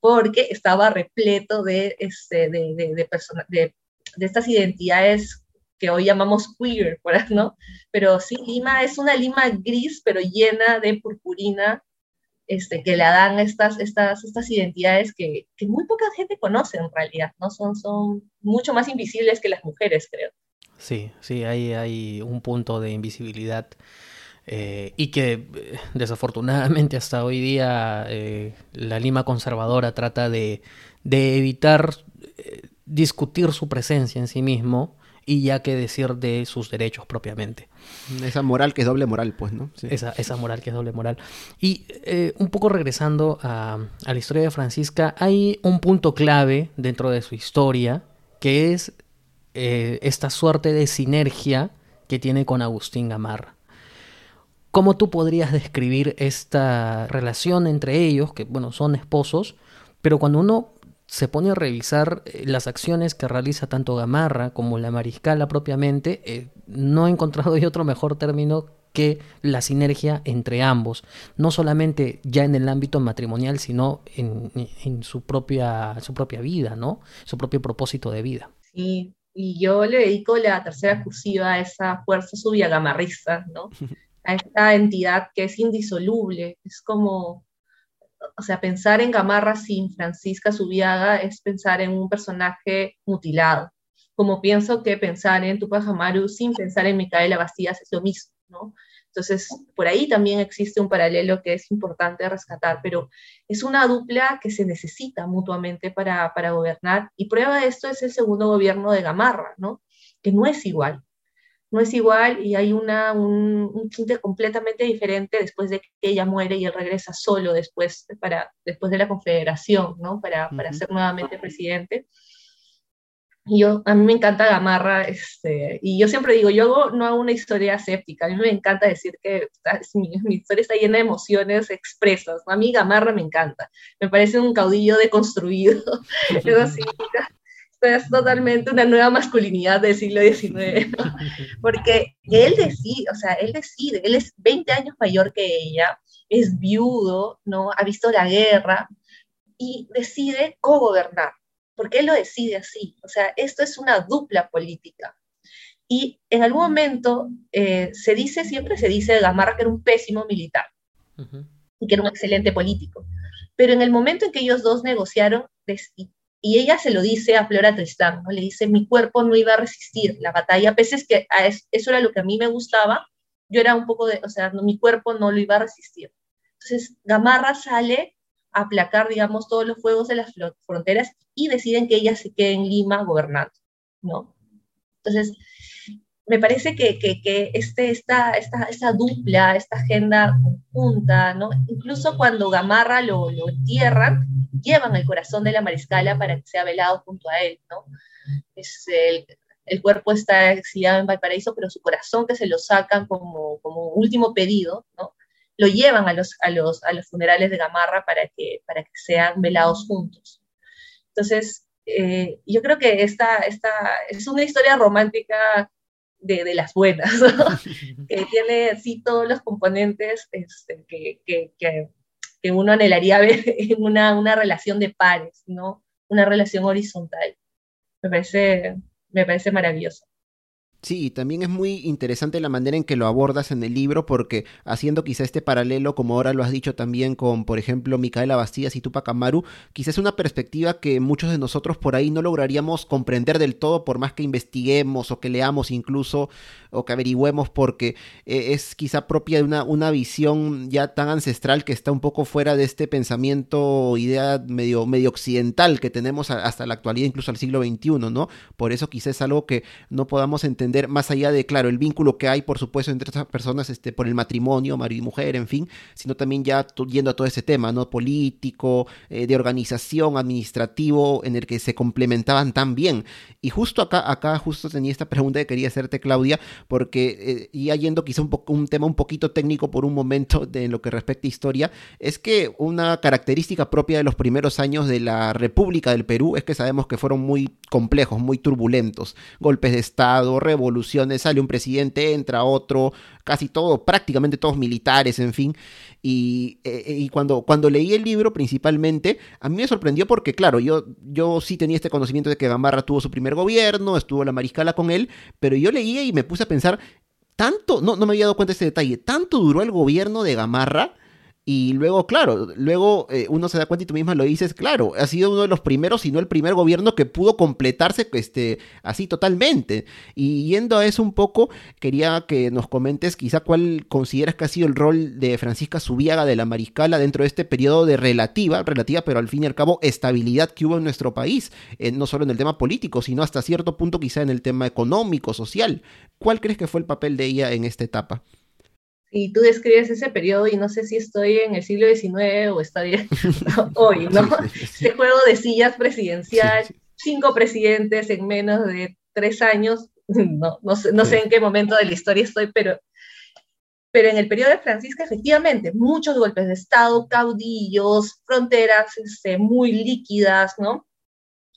porque estaba repleto de, este, de, de, de, de, de estas identidades que hoy llamamos queer, ¿no? Pero sí, Lima es una Lima gris, pero llena de purpurina este, que le dan estas, estas, estas identidades que, que, muy poca gente conoce en realidad, ¿no? Son, son mucho más invisibles que las mujeres, creo. Sí, sí, hay, hay un punto de invisibilidad eh, y que eh, desafortunadamente hasta hoy día eh, la Lima conservadora trata de, de evitar eh, discutir su presencia en sí mismo y ya que decir de sus derechos propiamente. Esa moral que es doble moral, pues, ¿no? Esa, esa, moral que es doble moral. Y eh, un poco regresando a, a, la historia de Francisca, hay un punto clave dentro de su historia que es eh, esta suerte de sinergia que tiene con Agustín Gamarra. ¿Cómo tú podrías describir esta relación entre ellos, que bueno, son esposos, pero cuando uno se pone a revisar eh, las acciones que realiza tanto Gamarra como la Mariscala propiamente, eh, no he encontrado otro mejor término que la sinergia entre ambos, no solamente ya en el ámbito matrimonial, sino en, en, su, propia, su propia vida, ¿no? Su propio propósito de vida. Sí, y yo le dedico la tercera cursiva a esa fuerza gamarrista, ¿no? [LAUGHS] A esta entidad que es indisoluble, es como o sea, pensar en Gamarra sin Francisca Subiaga es pensar en un personaje mutilado, como pienso que pensar en Tupac Amaru sin pensar en Micaela Bastías es lo mismo, ¿no? Entonces, por ahí también existe un paralelo que es importante rescatar, pero es una dupla que se necesita mutuamente para, para gobernar, y prueba de esto es el segundo gobierno de Gamarra, ¿no? Que no es igual, no es igual y hay una, un, un tinte completamente diferente después de que ella muere y él regresa solo después, para, después de la confederación, ¿no? Para, uh -huh. para ser nuevamente presidente. Yo, a mí me encanta Gamarra, este, y yo siempre digo, yo no hago una historia séptica, a mí me encanta decir que mi, mi, historia está llena de emociones expresas, a mí Gamarra me encanta, me parece un caudillo deconstruido, [LAUGHS] eso significa es totalmente una nueva masculinidad del siglo XIX, ¿no? porque él decide, o sea, él decide, él es 20 años mayor que ella, es viudo, ¿no? Ha visto la guerra y decide co-gobernar, porque él lo decide así, o sea, esto es una dupla política. Y en algún momento eh, se dice, siempre se dice de Gamarra que era un pésimo militar uh -huh. y que era un excelente político. Pero en el momento en que ellos dos negociaron, y ella se lo dice a Flora Tristán, ¿no? le dice, mi cuerpo no iba a resistir la batalla, pese es que a eso era lo que a mí me gustaba, yo era un poco de, o sea, no, mi cuerpo no lo iba a resistir. Entonces, Gamarra sale aplacar, digamos, todos los fuegos de las fronteras y deciden que ella se quede en Lima gobernando, ¿no? Entonces, me parece que, que, que este, esta, esta, esta, dupla, esta agenda conjunta, ¿no? Incluso cuando Gamarra lo, lo entierran, llevan el corazón de la mariscala para que sea velado junto a él, ¿no? Es el, el cuerpo está exiliado en Valparaíso, pero su corazón que se lo sacan como, como último pedido, ¿no? Lo llevan a los, a, los, a los funerales de Gamarra para que, para que sean velados juntos. Entonces, eh, yo creo que esta, esta es una historia romántica de, de, las buenas, ¿no? [LAUGHS] que tiene así todos los componentes este, que, que, que, que, uno anhelaría ver en una, una relación de pares, ¿no? Una relación horizontal. Me parece, me parece maravilloso. Sí, también es muy interesante la manera en que lo abordas en el libro, porque haciendo quizá este paralelo, como ahora lo has dicho también con, por ejemplo, Micaela Bastías y Tupac Amaru, quizás es una perspectiva que muchos de nosotros por ahí no lograríamos comprender del todo, por más que investiguemos o que leamos incluso o que averigüemos, porque eh, es quizá propia de una, una visión ya tan ancestral que está un poco fuera de este pensamiento o idea medio, medio occidental que tenemos hasta la actualidad, incluso al siglo XXI, ¿no? Por eso quizás es algo que no podamos entender más allá de, claro, el vínculo que hay, por supuesto, entre estas personas, este, por el matrimonio, marido y mujer, en fin, sino también ya yendo a todo ese tema, ¿no? Político, eh, de organización, administrativo, en el que se complementaban tan bien. Y justo acá, acá justo tenía esta pregunta que quería hacerte, Claudia, porque, y eh, ya yendo quizá un, un tema un poquito técnico por un momento [LAUGHS] de lo que respecta a historia, es que una característica propia de los primeros años de la República del Perú es que sabemos que fueron muy complejos, muy turbulentos, golpes de Estado, evoluciones, sale un presidente, entra otro, casi todo, prácticamente todos militares, en fin. Y, eh, y, cuando, cuando leí el libro principalmente, a mí me sorprendió porque, claro, yo, yo sí tenía este conocimiento de que Gamarra tuvo su primer gobierno, estuvo la mariscala con él, pero yo leía y me puse a pensar, tanto, no, no me había dado cuenta de ese detalle, tanto duró el gobierno de Gamarra y luego, claro, luego eh, uno se da cuenta y tú misma lo dices, claro, ha sido uno de los primeros, si no el primer gobierno que pudo completarse este, así totalmente. Y yendo a eso un poco, quería que nos comentes quizá cuál consideras que ha sido el rol de Francisca Subiaga de la Mariscala dentro de este periodo de relativa, relativa, pero al fin y al cabo, estabilidad que hubo en nuestro país, eh, no solo en el tema político, sino hasta cierto punto quizá en el tema económico, social. ¿Cuál crees que fue el papel de ella en esta etapa? Y tú describes ese periodo y no sé si estoy en el siglo XIX o estoy [LAUGHS] [LAUGHS] hoy, ¿no? Este juego de sillas presidencial, cinco presidentes en menos de tres años, [LAUGHS] no, no, sé, no sé en qué momento de la historia estoy, pero, pero en el periodo de Francisca, efectivamente, muchos golpes de Estado, caudillos, fronteras este, muy líquidas, ¿no?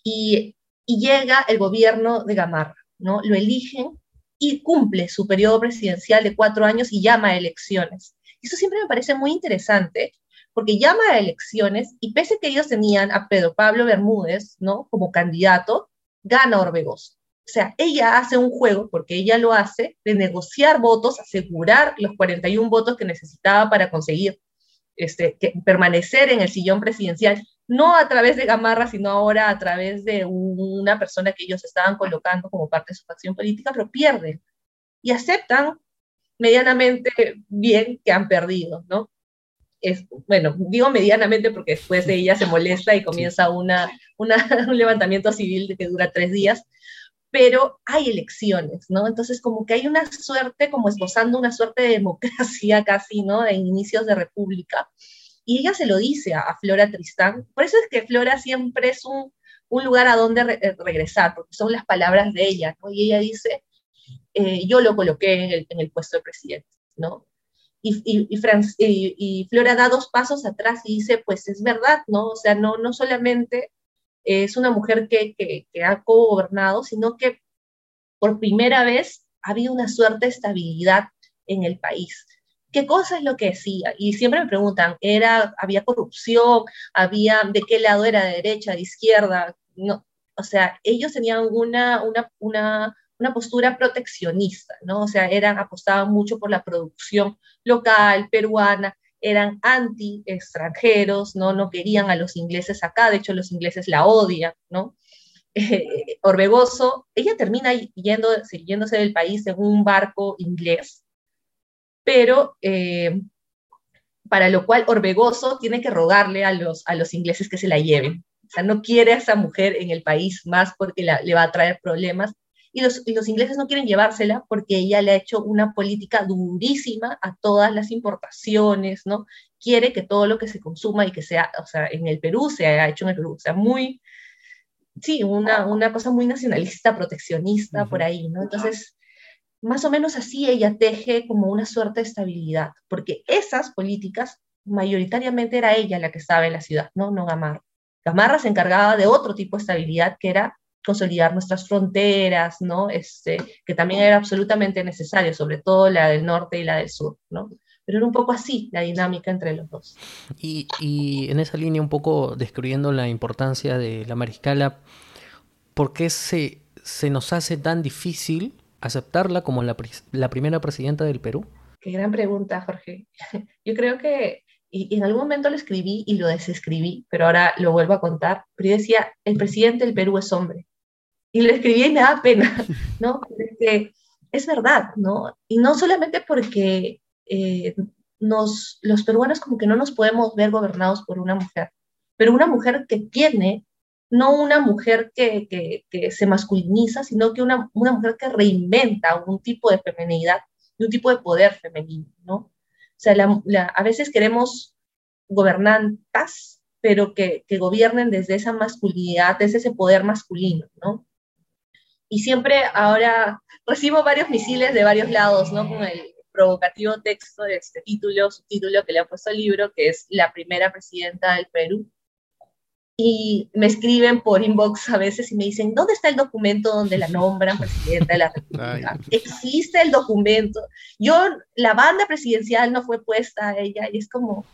Y, y llega el gobierno de Gamarra, ¿no? Lo eligen y cumple su periodo presidencial de cuatro años y llama a elecciones. Eso siempre me parece muy interesante porque llama a elecciones y pese que ellos tenían a Pedro Pablo Bermúdez, ¿no? Como candidato, gana Orbegoso. O sea, ella hace un juego, porque ella lo hace, de negociar votos, asegurar los 41 votos que necesitaba para conseguir este, permanecer en el sillón presidencial no a través de Gamarra, sino ahora a través de una persona que ellos estaban colocando como parte de su facción política, pero pierden y aceptan medianamente bien que han perdido, ¿no? Es, bueno, digo medianamente porque después de ella se molesta y comienza una, [LAUGHS] un levantamiento civil que dura tres días, pero hay elecciones, ¿no? Entonces como que hay una suerte, como esbozando una suerte de democracia [LAUGHS] casi, ¿no? De inicios de república, y ella se lo dice a, Flora Tristán. Por eso es que Flora siempre es un, un lugar a donde eh, regresar, porque son las palabras de ella, ¿no? Y ella dice, eh, yo lo coloqué en el, puesto de presidente, ¿no? Y, Flora da dos pasos atrás y dice, pues es verdad, ¿no? O sea, no, no solamente es una mujer que, que, que ha gobernado, sino que por primera vez ha habido una suerte de estabilidad en el país qué cosa es lo que decía. Y siempre me preguntan, ¿era, ¿había corrupción? ¿Había de qué lado era, de derecha, de izquierda? No, o sea, ellos tenían una, una, una, una postura proteccionista, ¿no? O sea, eran, apostaban mucho por la producción local, peruana, eran anti-extranjeros, ¿no? No querían a los ingleses acá, de hecho los ingleses la odian, ¿no? [LAUGHS] Eh, Orbegoso, ella termina yendo, yéndose del país en un barco inglés, pero eh, para lo cual Orbegoso tiene que rogarle a los, a los ingleses que se la lleven. O sea, no quiere a esa mujer en el país más porque le va a traer problemas. Y los, los, ingleses no quieren llevársela porque ella le ha hecho una política durísima a todas las importaciones, ¿no? Quiere que todo lo que se consuma y que sea, o sea, en el Perú se ha hecho en el Perú. O sea, muy, sí, una, una cosa muy nacionalista, proteccionista por ahí, ¿no? Entonces, más o menos así ella teje como una suerte de estabilidad, porque esas políticas mayoritariamente era ella la que estaba en la ciudad, no, no Gamarra. Gamarra se encargaba de otro tipo de estabilidad que era consolidar nuestras fronteras, ¿no? Este, que también era absolutamente necesario, sobre todo la del norte y la del sur, ¿no? Pero era un poco así la dinámica entre los dos. Y, y en esa línea, un poco describiendo la importancia de la mariscala, ¿por qué se, se nos hace tan difícil aceptarla como la, la primera presidenta del Perú? Qué gran pregunta, Jorge. [LAUGHS] Yo creo que y, en algún momento lo escribí y lo desescribí, pero ahora lo vuelvo a contar. Pero yo decía, el presidente del Perú es hombre. Y lo escribí y me da pena, [LAUGHS] ¿no? Porque es verdad, ¿no? Y no solamente porque eh, nos, los peruanos como que no nos podemos ver gobernados por una mujer, pero una mujer que tiene, no una mujer que, que, se masculiniza, sino que una, una mujer que reinventa un tipo de feminidad y un tipo de poder femenino, ¿no? sea, a veces queremos gobernantas, pero que, que, gobiernen desde esa masculinidad, desde ese poder masculino, ¿no? Y siempre ahora recibo varios misiles de varios lados, ¿no? Con el provocativo texto de este título, subtítulo que le ha puesto al libro, que es La primera presidenta del Perú, y me escriben por inbox a veces y me dicen, ¿dónde está el documento donde la nombran presidenta de la República? Existe el documento. Yo, la banda presidencial no fue puesta a ella y es como,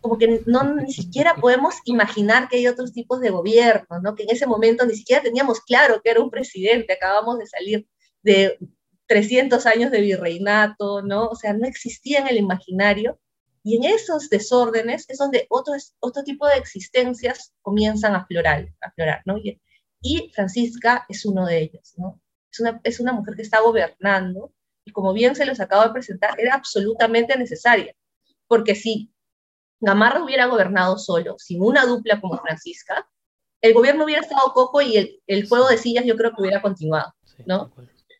como que no ni siquiera podemos imaginar que hay otros tipos de gobierno, ¿no? Que en ese momento ni siquiera teníamos claro que era un presidente, acabamos de salir de 300 años de virreinato, ¿no? O sea, no existía en el imaginario y en esos desórdenes es donde otro, otro tipo de existencias comienzan a aflorar, a ¿no? Y, Francisca es uno de ellos, ¿no? Es una, es una mujer que está gobernando y como bien se los acabo de presentar, era absolutamente necesaria, porque si Gamarra hubiera gobernado solo, sin una dupla como Francisca, el gobierno hubiera estado cojo y el, el juego de sillas yo creo que hubiera continuado, ¿no?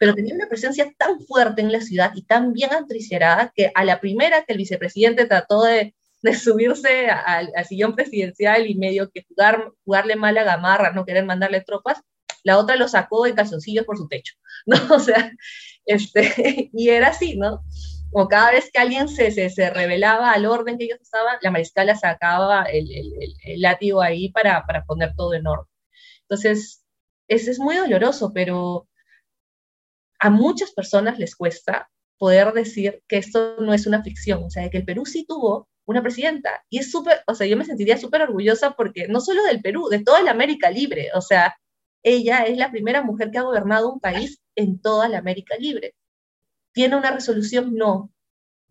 Pero tenía una presencia tan fuerte en la ciudad y tan bien atrincherada que a la primera que el vicepresidente trató de, de subirse al, sillón presidencial y medio que jugar, jugarle mal a Gamarra, no querer mandarle tropas, la otra lo sacó en calzoncillos por su techo, [LAUGHS] ¿no? O sea, este, y era así, ¿no? O cada vez que alguien se, se, se revelaba al orden que ellos estaban, la mariscala sacaba el, el, látigo ahí para, para poner todo en orden. Entonces, eso es muy doloroso, pero a muchas personas les cuesta poder decir que esto no es una ficción, o sea, que el Perú sí tuvo una presidenta. Y es súper, o sea, yo me sentiría súper orgullosa porque no solo del Perú, de toda la América Libre, o sea, ella es la primera mujer que ha gobernado un país en toda la América Libre. ¿Tiene una resolución? No,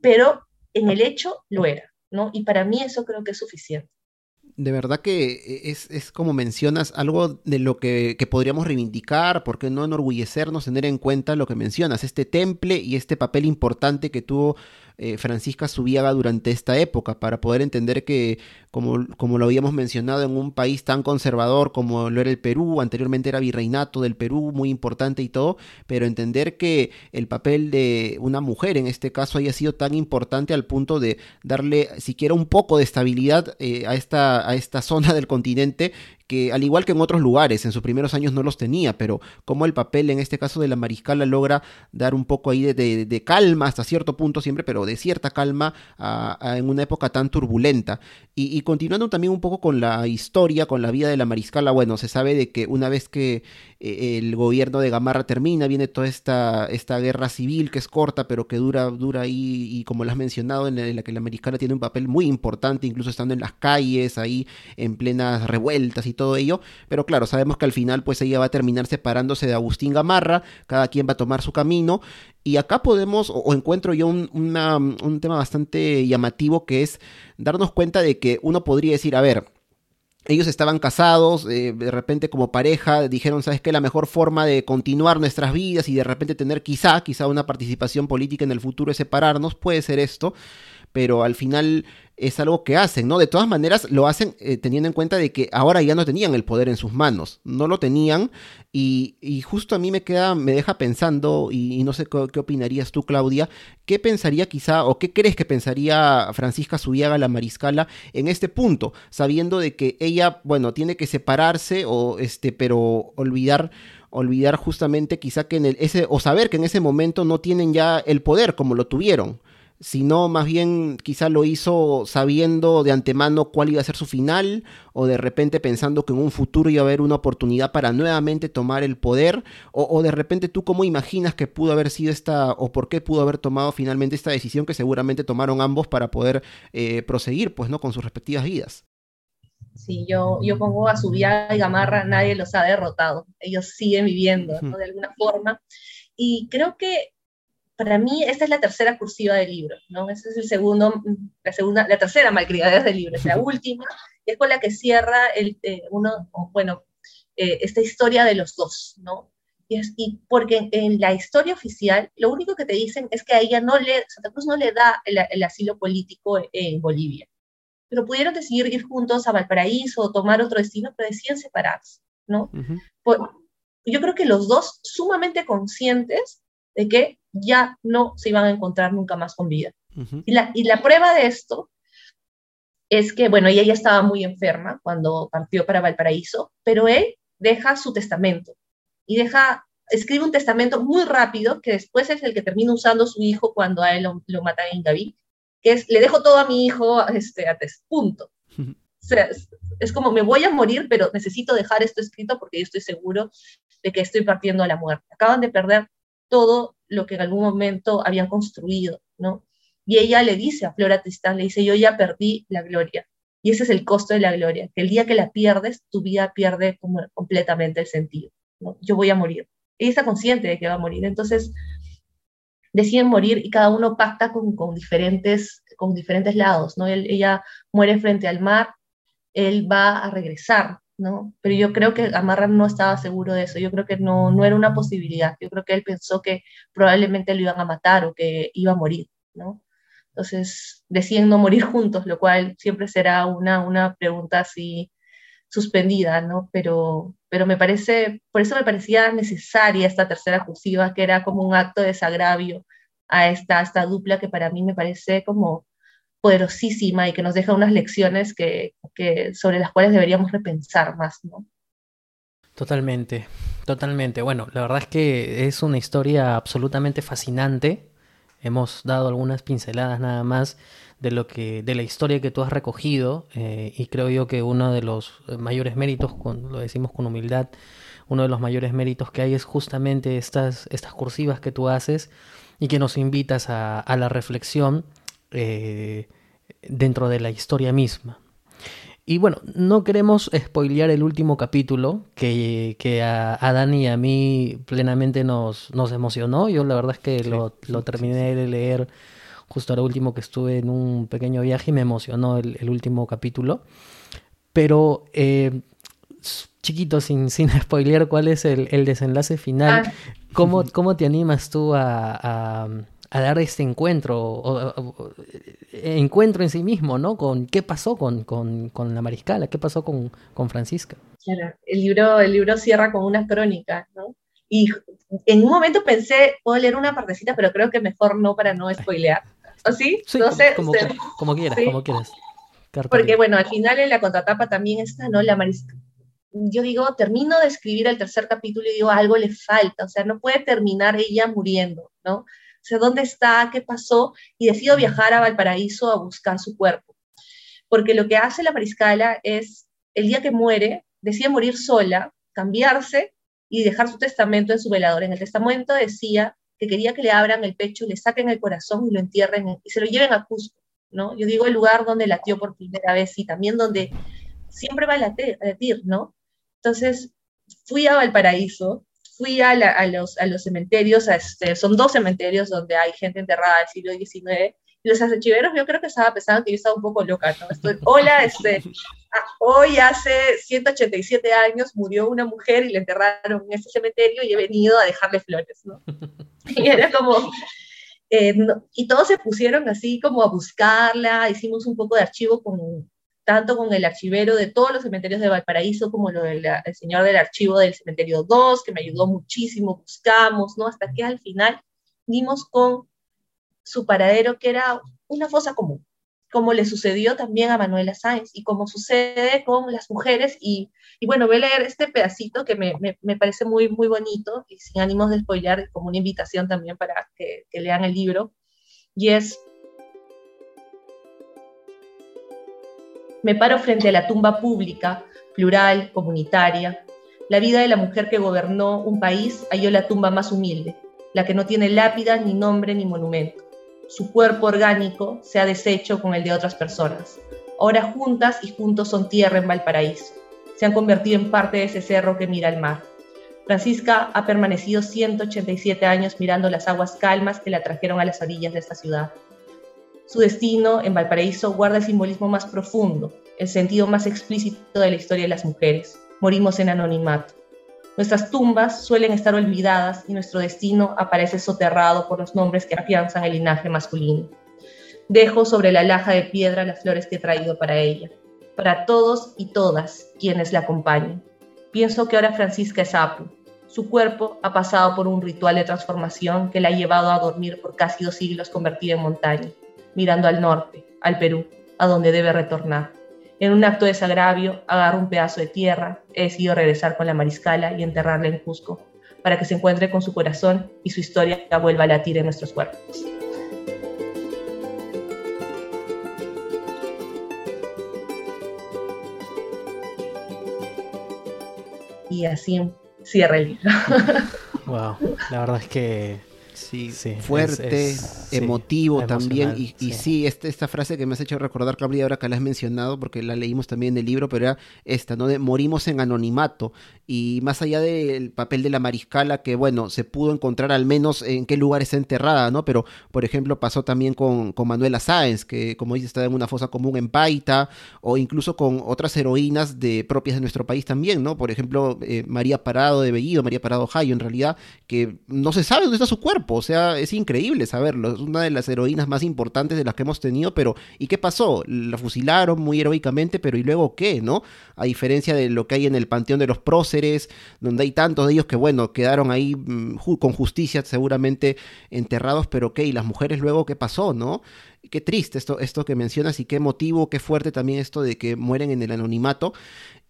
pero en el hecho lo era, ¿no? Y para mí eso creo que es suficiente de verdad que es, como mencionas algo de lo que, que, podríamos reivindicar, ¿por qué no enorgullecernos, tener en cuenta lo que mencionas, este temple y este papel importante que tuvo eh, Francisca Subiaga durante esta época, para poder entender que, como, como lo habíamos mencionado, en un país tan conservador como lo era el Perú, anteriormente era virreinato del Perú, muy importante y todo, pero entender que el papel de una mujer en este caso haya sido tan importante al punto de darle siquiera un poco de estabilidad eh, a, esta, a esta zona del continente que al igual que en otros lugares, en sus primeros años no los tenía, pero como el papel en este caso de la mariscala logra dar un poco ahí de, calma hasta cierto punto siempre, pero de cierta calma en una época tan turbulenta. Y, continuando también un poco con la historia, con la vida de la mariscala, bueno, se sabe de que una vez que eh, el gobierno de Gamarra termina, viene toda esta, esta guerra civil que es corta, pero que dura, dura ahí, y como lo has mencionado, en la, que la mariscala tiene un papel muy importante, incluso estando en las calles, ahí en plenas revueltas y todo ello, pero claro, sabemos que al final pues ella va a terminar separándose de Agustín Gamarra, cada quien va a tomar su camino, y acá podemos, o, encuentro yo un, un tema bastante llamativo que es darnos cuenta de que uno podría decir, a ver, ellos estaban casados, eh, de repente como pareja dijeron, ¿sabes qué? La mejor forma de continuar nuestras vidas y de repente tener quizá, quizá una participación política en el futuro es separarnos, puede ser esto pero al final es algo que hacen, ¿no? De todas maneras lo hacen eh, teniendo en cuenta de que ahora ya no tenían el poder en sus manos, no lo tenían y, justo a mí me queda, me deja pensando y, no sé qué, opinarías tú Claudia, qué pensaría quizá o qué crees que pensaría Francisca Subiaga la mariscala en este punto, sabiendo de que ella, bueno, tiene que separarse o este, pero olvidar olvidar justamente quizá que en el, ese o saber que en ese momento no tienen ya el poder como lo tuvieron sino más bien quizá lo hizo sabiendo de antemano cuál iba a ser su final o de repente pensando que en un futuro iba a haber una oportunidad para nuevamente tomar el poder o, de repente tú cómo imaginas que pudo haber sido esta o por qué pudo haber tomado finalmente esta decisión que seguramente tomaron ambos para poder eh, proseguir pues no con sus respectivas vidas. Sí, yo, yo pongo a su y Gamarra, nadie los ha derrotado, ellos siguen viviendo de alguna forma. Y creo que para mí esta es la tercera cursiva del libro, ¿no? Esa es el segundo, la segunda, la tercera malcriadez del libro, es la [LAUGHS] última, y es con la que cierra el, eh, uno, bueno, eh, esta historia de los dos, ¿no? Y, es, y, porque en la historia oficial, lo único que te dicen es que a ella no le, Santa Cruz no le da el, el asilo político en Bolivia, pero pudieron decidir ir juntos a Valparaíso o tomar otro destino, pero decían separarse, ¿no? yo creo que los dos sumamente conscientes de que ya no se iban a encontrar nunca más con vida. y, la, y la prueba de esto es que, bueno, ella ya estaba muy enferma cuando partió para Valparaíso, pero él deja su testamento y deja, escribe un testamento muy rápido que después es el que termina usando su hijo cuando a él lo, lo matan en Gaví, que es, le dejo todo a mi hijo este, a punto. O sea, es, como, me voy a morir, pero necesito dejar esto escrito porque yo estoy seguro de que estoy partiendo a la muerte. Acaban de perder todo lo que en algún momento habían construido, ¿no? Y ella le dice a Flora Tristán, le dice, yo ya perdí la gloria. Y ese es el costo de la gloria, que el día que la pierdes, tu vida pierde completamente el sentido. Yo voy a morir. Ella está consciente de que va a morir. Entonces, deciden morir y cada uno pacta con diferentes, con diferentes lados. ¿no? ella muere frente al mar, él va a regresar, ¿no? Pero yo creo que Amarra no estaba seguro de eso, yo creo que no, no era una posibilidad, yo creo que él pensó que probablemente lo iban a matar o que iba a morir, ¿no? Entonces deciden no morir [LAUGHS] juntos, lo cual siempre será una, una pregunta así suspendida, ¿no? Pero, pero me parece, por eso me parecía necesaria esta tercera cursiva, que era como un acto de desagravio a esta, esta dupla que para mí me parece como poderosísima y que nos deja unas lecciones que, sobre las cuales deberíamos repensar más, ¿no? Totalmente, totalmente. Bueno, la verdad es que es una historia absolutamente fascinante. Hemos dado algunas pinceladas nada más de lo que de la historia que tú has recogido eh, y creo yo que uno de los mayores méritos, lo decimos con humildad, uno de los mayores méritos que hay es justamente estas, estas cursivas que tú haces y que nos invitas a la reflexión eh, dentro de la historia misma. Y bueno, no queremos spoilear el último capítulo que, que a, Dani y a mí plenamente nos, nos emocionó. Yo la verdad es que lo, lo, terminé de leer justo ahora último que estuve en un pequeño viaje y me emocionó el, último capítulo. Pero eh, chiquito, sin, [LAUGHS] sin spoilear cuál es el, el desenlace final, ah. ¿cómo, [LAUGHS] ¿cómo, te animas tú a a dar este encuentro, o, encuentro en sí mismo, ¿no? Con qué pasó con, con, con la mariscala, qué pasó con, con, Francisca. Claro, el libro, el libro cierra con una crónica, ¿no? Y en un momento pensé, puedo leer una partecita, pero creo que mejor no para no spoilear. ¿O sí? sí no sé, como, como, quieras, como quieras. Porque bueno, al final en la contratapa también está, ¿no? La mariscala yo digo, termino de escribir el tercer capítulo y digo, algo le falta, o sea, no puede terminar ella muriendo, ¿no? Sé dónde está, qué pasó, y decido viajar a Valparaíso a buscar su cuerpo. Porque lo que hace la mariscala es, el día que muere, decide morir sola, cambiarse y dejar su testamento en su velador. En el testamento decía que quería que le abran el pecho, le saquen el corazón y lo entierren y se lo lleven a Cusco, ¿no? Yo digo el lugar donde latió por primera vez y también donde siempre va a latir, ¿no? Entonces, fui a Valparaíso fui a, los, a los cementerios, este, son dos cementerios donde hay gente enterrada del siglo XIX, y los archiveros yo creo que estaba pensando que yo estaba un poco loca, ¿no? Estoy, hola, este, ah, hoy hace 187 años murió una mujer y la enterraron en este cementerio y he venido a dejarle flores, ¿no? [LAUGHS] Y era como, eh, y todos se pusieron así como a buscarla, hicimos un poco de archivo con, tanto con el archivero de todos los cementerios de Valparaíso como lo del el señor del archivo del cementerio 2, que me ayudó muchísimo, buscamos, ¿no? Hasta que al final dimos con su paradero, que era una fosa común, como le sucedió también a Manuela Sáenz y como sucede con las mujeres. Y, y bueno, voy a leer este pedacito que me, me, me, parece muy, muy bonito y sin ánimos de spoiler, como una invitación también para que, que lean el libro. Y es Me paro frente a la tumba pública, plural, comunitaria. La vida de la mujer que gobernó un país halló la tumba más humilde, la que no tiene lápida, ni nombre, ni monumento. Su cuerpo orgánico se ha deshecho con el de otras personas. Ahora juntas y juntos son tierra en Valparaíso. Se han convertido en parte de ese cerro que mira al mar. Francisca ha permanecido 187 años mirando las aguas calmas que la trajeron a las orillas de esta ciudad. Su destino en Valparaíso guarda el simbolismo más profundo, el sentido más explícito de la historia de las mujeres. Morimos en anonimato. Nuestras tumbas suelen estar olvidadas y nuestro destino aparece soterrado por los nombres que afianzan el linaje masculino. Dejo sobre la laja de piedra las flores que he traído para ella, para todos y todas quienes la acompañan. Pienso que ahora Francisca es Apu, su cuerpo ha pasado por un ritual de transformación que la ha llevado a dormir por casi dos siglos convertida en montaña, mirando al norte, al Perú, a donde debe retornar. En un acto de desagravio, agarro un pedazo de tierra, he decidido regresar con la mariscala y enterrarla en Cusco, para que se encuentre con su corazón y su historia vuelva a latir en nuestros cuerpos. Y así cierra el libro. [LAUGHS] Wow, la verdad es que Sí, fuerte, emotivo también. Y, y sí, esta, esta, frase que me has hecho recordar, Claudia, ahora que la has mencionado, porque la leímos también en el libro, pero era esta, ¿no? De morimos en anonimato. Y más allá del papel de la mariscala, que bueno, se pudo encontrar al menos en qué lugar está enterrada, ¿no? Pero, por ejemplo, pasó también con, con Manuela Sáenz, que como dice, está en una fosa común en Paita, o incluso con otras heroínas de propias de nuestro país también, ¿no? Por ejemplo, eh, María Parado de Bellido, María Parado Jayo, en realidad, que no se sabe dónde está su cuerpo o sea, es increíble saberlo. Una de las heroínas más importantes de las que hemos tenido, pero ¿y qué pasó? La fusilaron muy heroicamente, pero ¿y luego qué, no? A diferencia de lo que hay en el Panteón de los Próceres, donde hay tantos de ellos que, bueno, quedaron ahí mm, con justicia seguramente enterrados, pero ¿qué? ¿Y las mujeres luego qué pasó, no? Qué triste esto, esto que mencionas y qué motivo, qué fuerte también esto de que mueren en el anonimato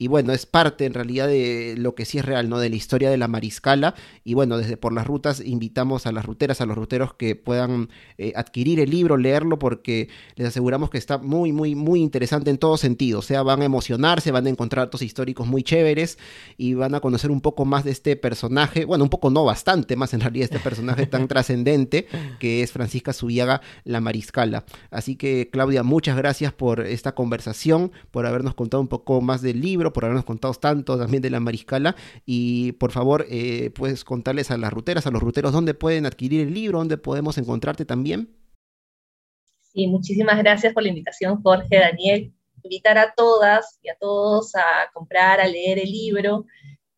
y bueno, es parte en realidad de lo que sí es real, ¿no? De la historia de la mariscala. Y bueno, desde por las rutas invitamos a las ruteras, a los ruteros que puedan eh, adquirir el libro, leerlo, porque les aseguramos que está muy, muy, muy interesante en todo sentido. O sea, van a emocionarse, van a encontrar datos históricos muy chéveres y van a conocer un poco más de este personaje, bueno, un poco no, bastante más en realidad, este personaje tan [LAUGHS] trascendente que es Francisca Subiaga, la mariscala. Así que, Claudia, muchas gracias por esta conversación, por habernos contado un poco más del libro por habernos contado tanto también de la mariscala. Y por favor, eh, puedes contarles a las ruteras, a los ruteros, dónde pueden adquirir el libro, dónde podemos encontrarte también. Sí, muchísimas gracias por la invitación, Jorge, Daniel. Invitar a todas y a todos a comprar, a leer el libro.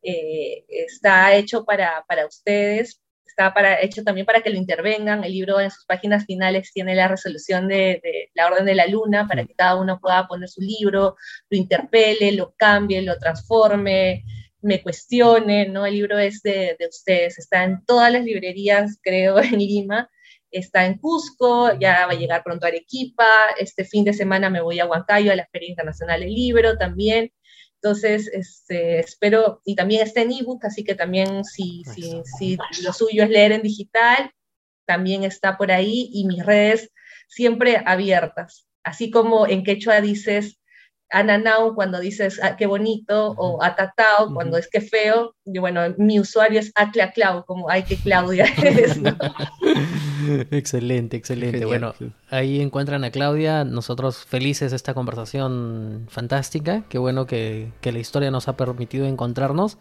Eh, está hecho para, para ustedes, está para, hecho también para que lo intervengan. El libro en sus páginas finales tiene la resolución de, la Orden de la Luna para que cada uno pueda poner su libro, lo interpele, lo cambie, lo transforme, me cuestione, ¿no? El libro es de, ustedes, está en todas las librerías, creo, [LAUGHS] en Lima, está en Cusco, ya va a llegar pronto a Arequipa, este fin de semana me voy a Huancayo, a la Feria Internacional del Libro también, entonces, este, espero, y también está en ebook, así que también si, si, si lo suyo es leer en digital, también está por ahí y mis redes siempre abiertas. Así como en quechua dices ananau cuando dices ah, qué bonito o atatao cuando es que feo. Y bueno, mi usuario es aclaclau, como ay que Claudia [LAUGHS] es. excelente, excelente. bueno, ahí encuentran a Claudia. Nosotros felices de esta conversación fantástica. Qué bueno que, que la historia nos ha permitido encontrarnos.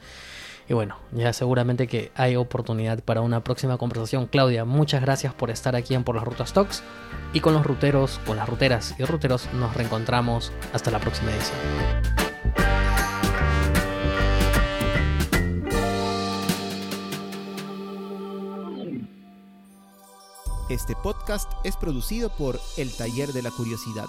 Y bueno, ya seguramente que hay oportunidad para una próxima conversación. Claudia, muchas gracias por estar aquí en Por las Rutas Talks. Y con los ruteros, con las ruteras y ruteros, nos reencontramos hasta la próxima edición. Este podcast es producido por El Taller de la Curiosidad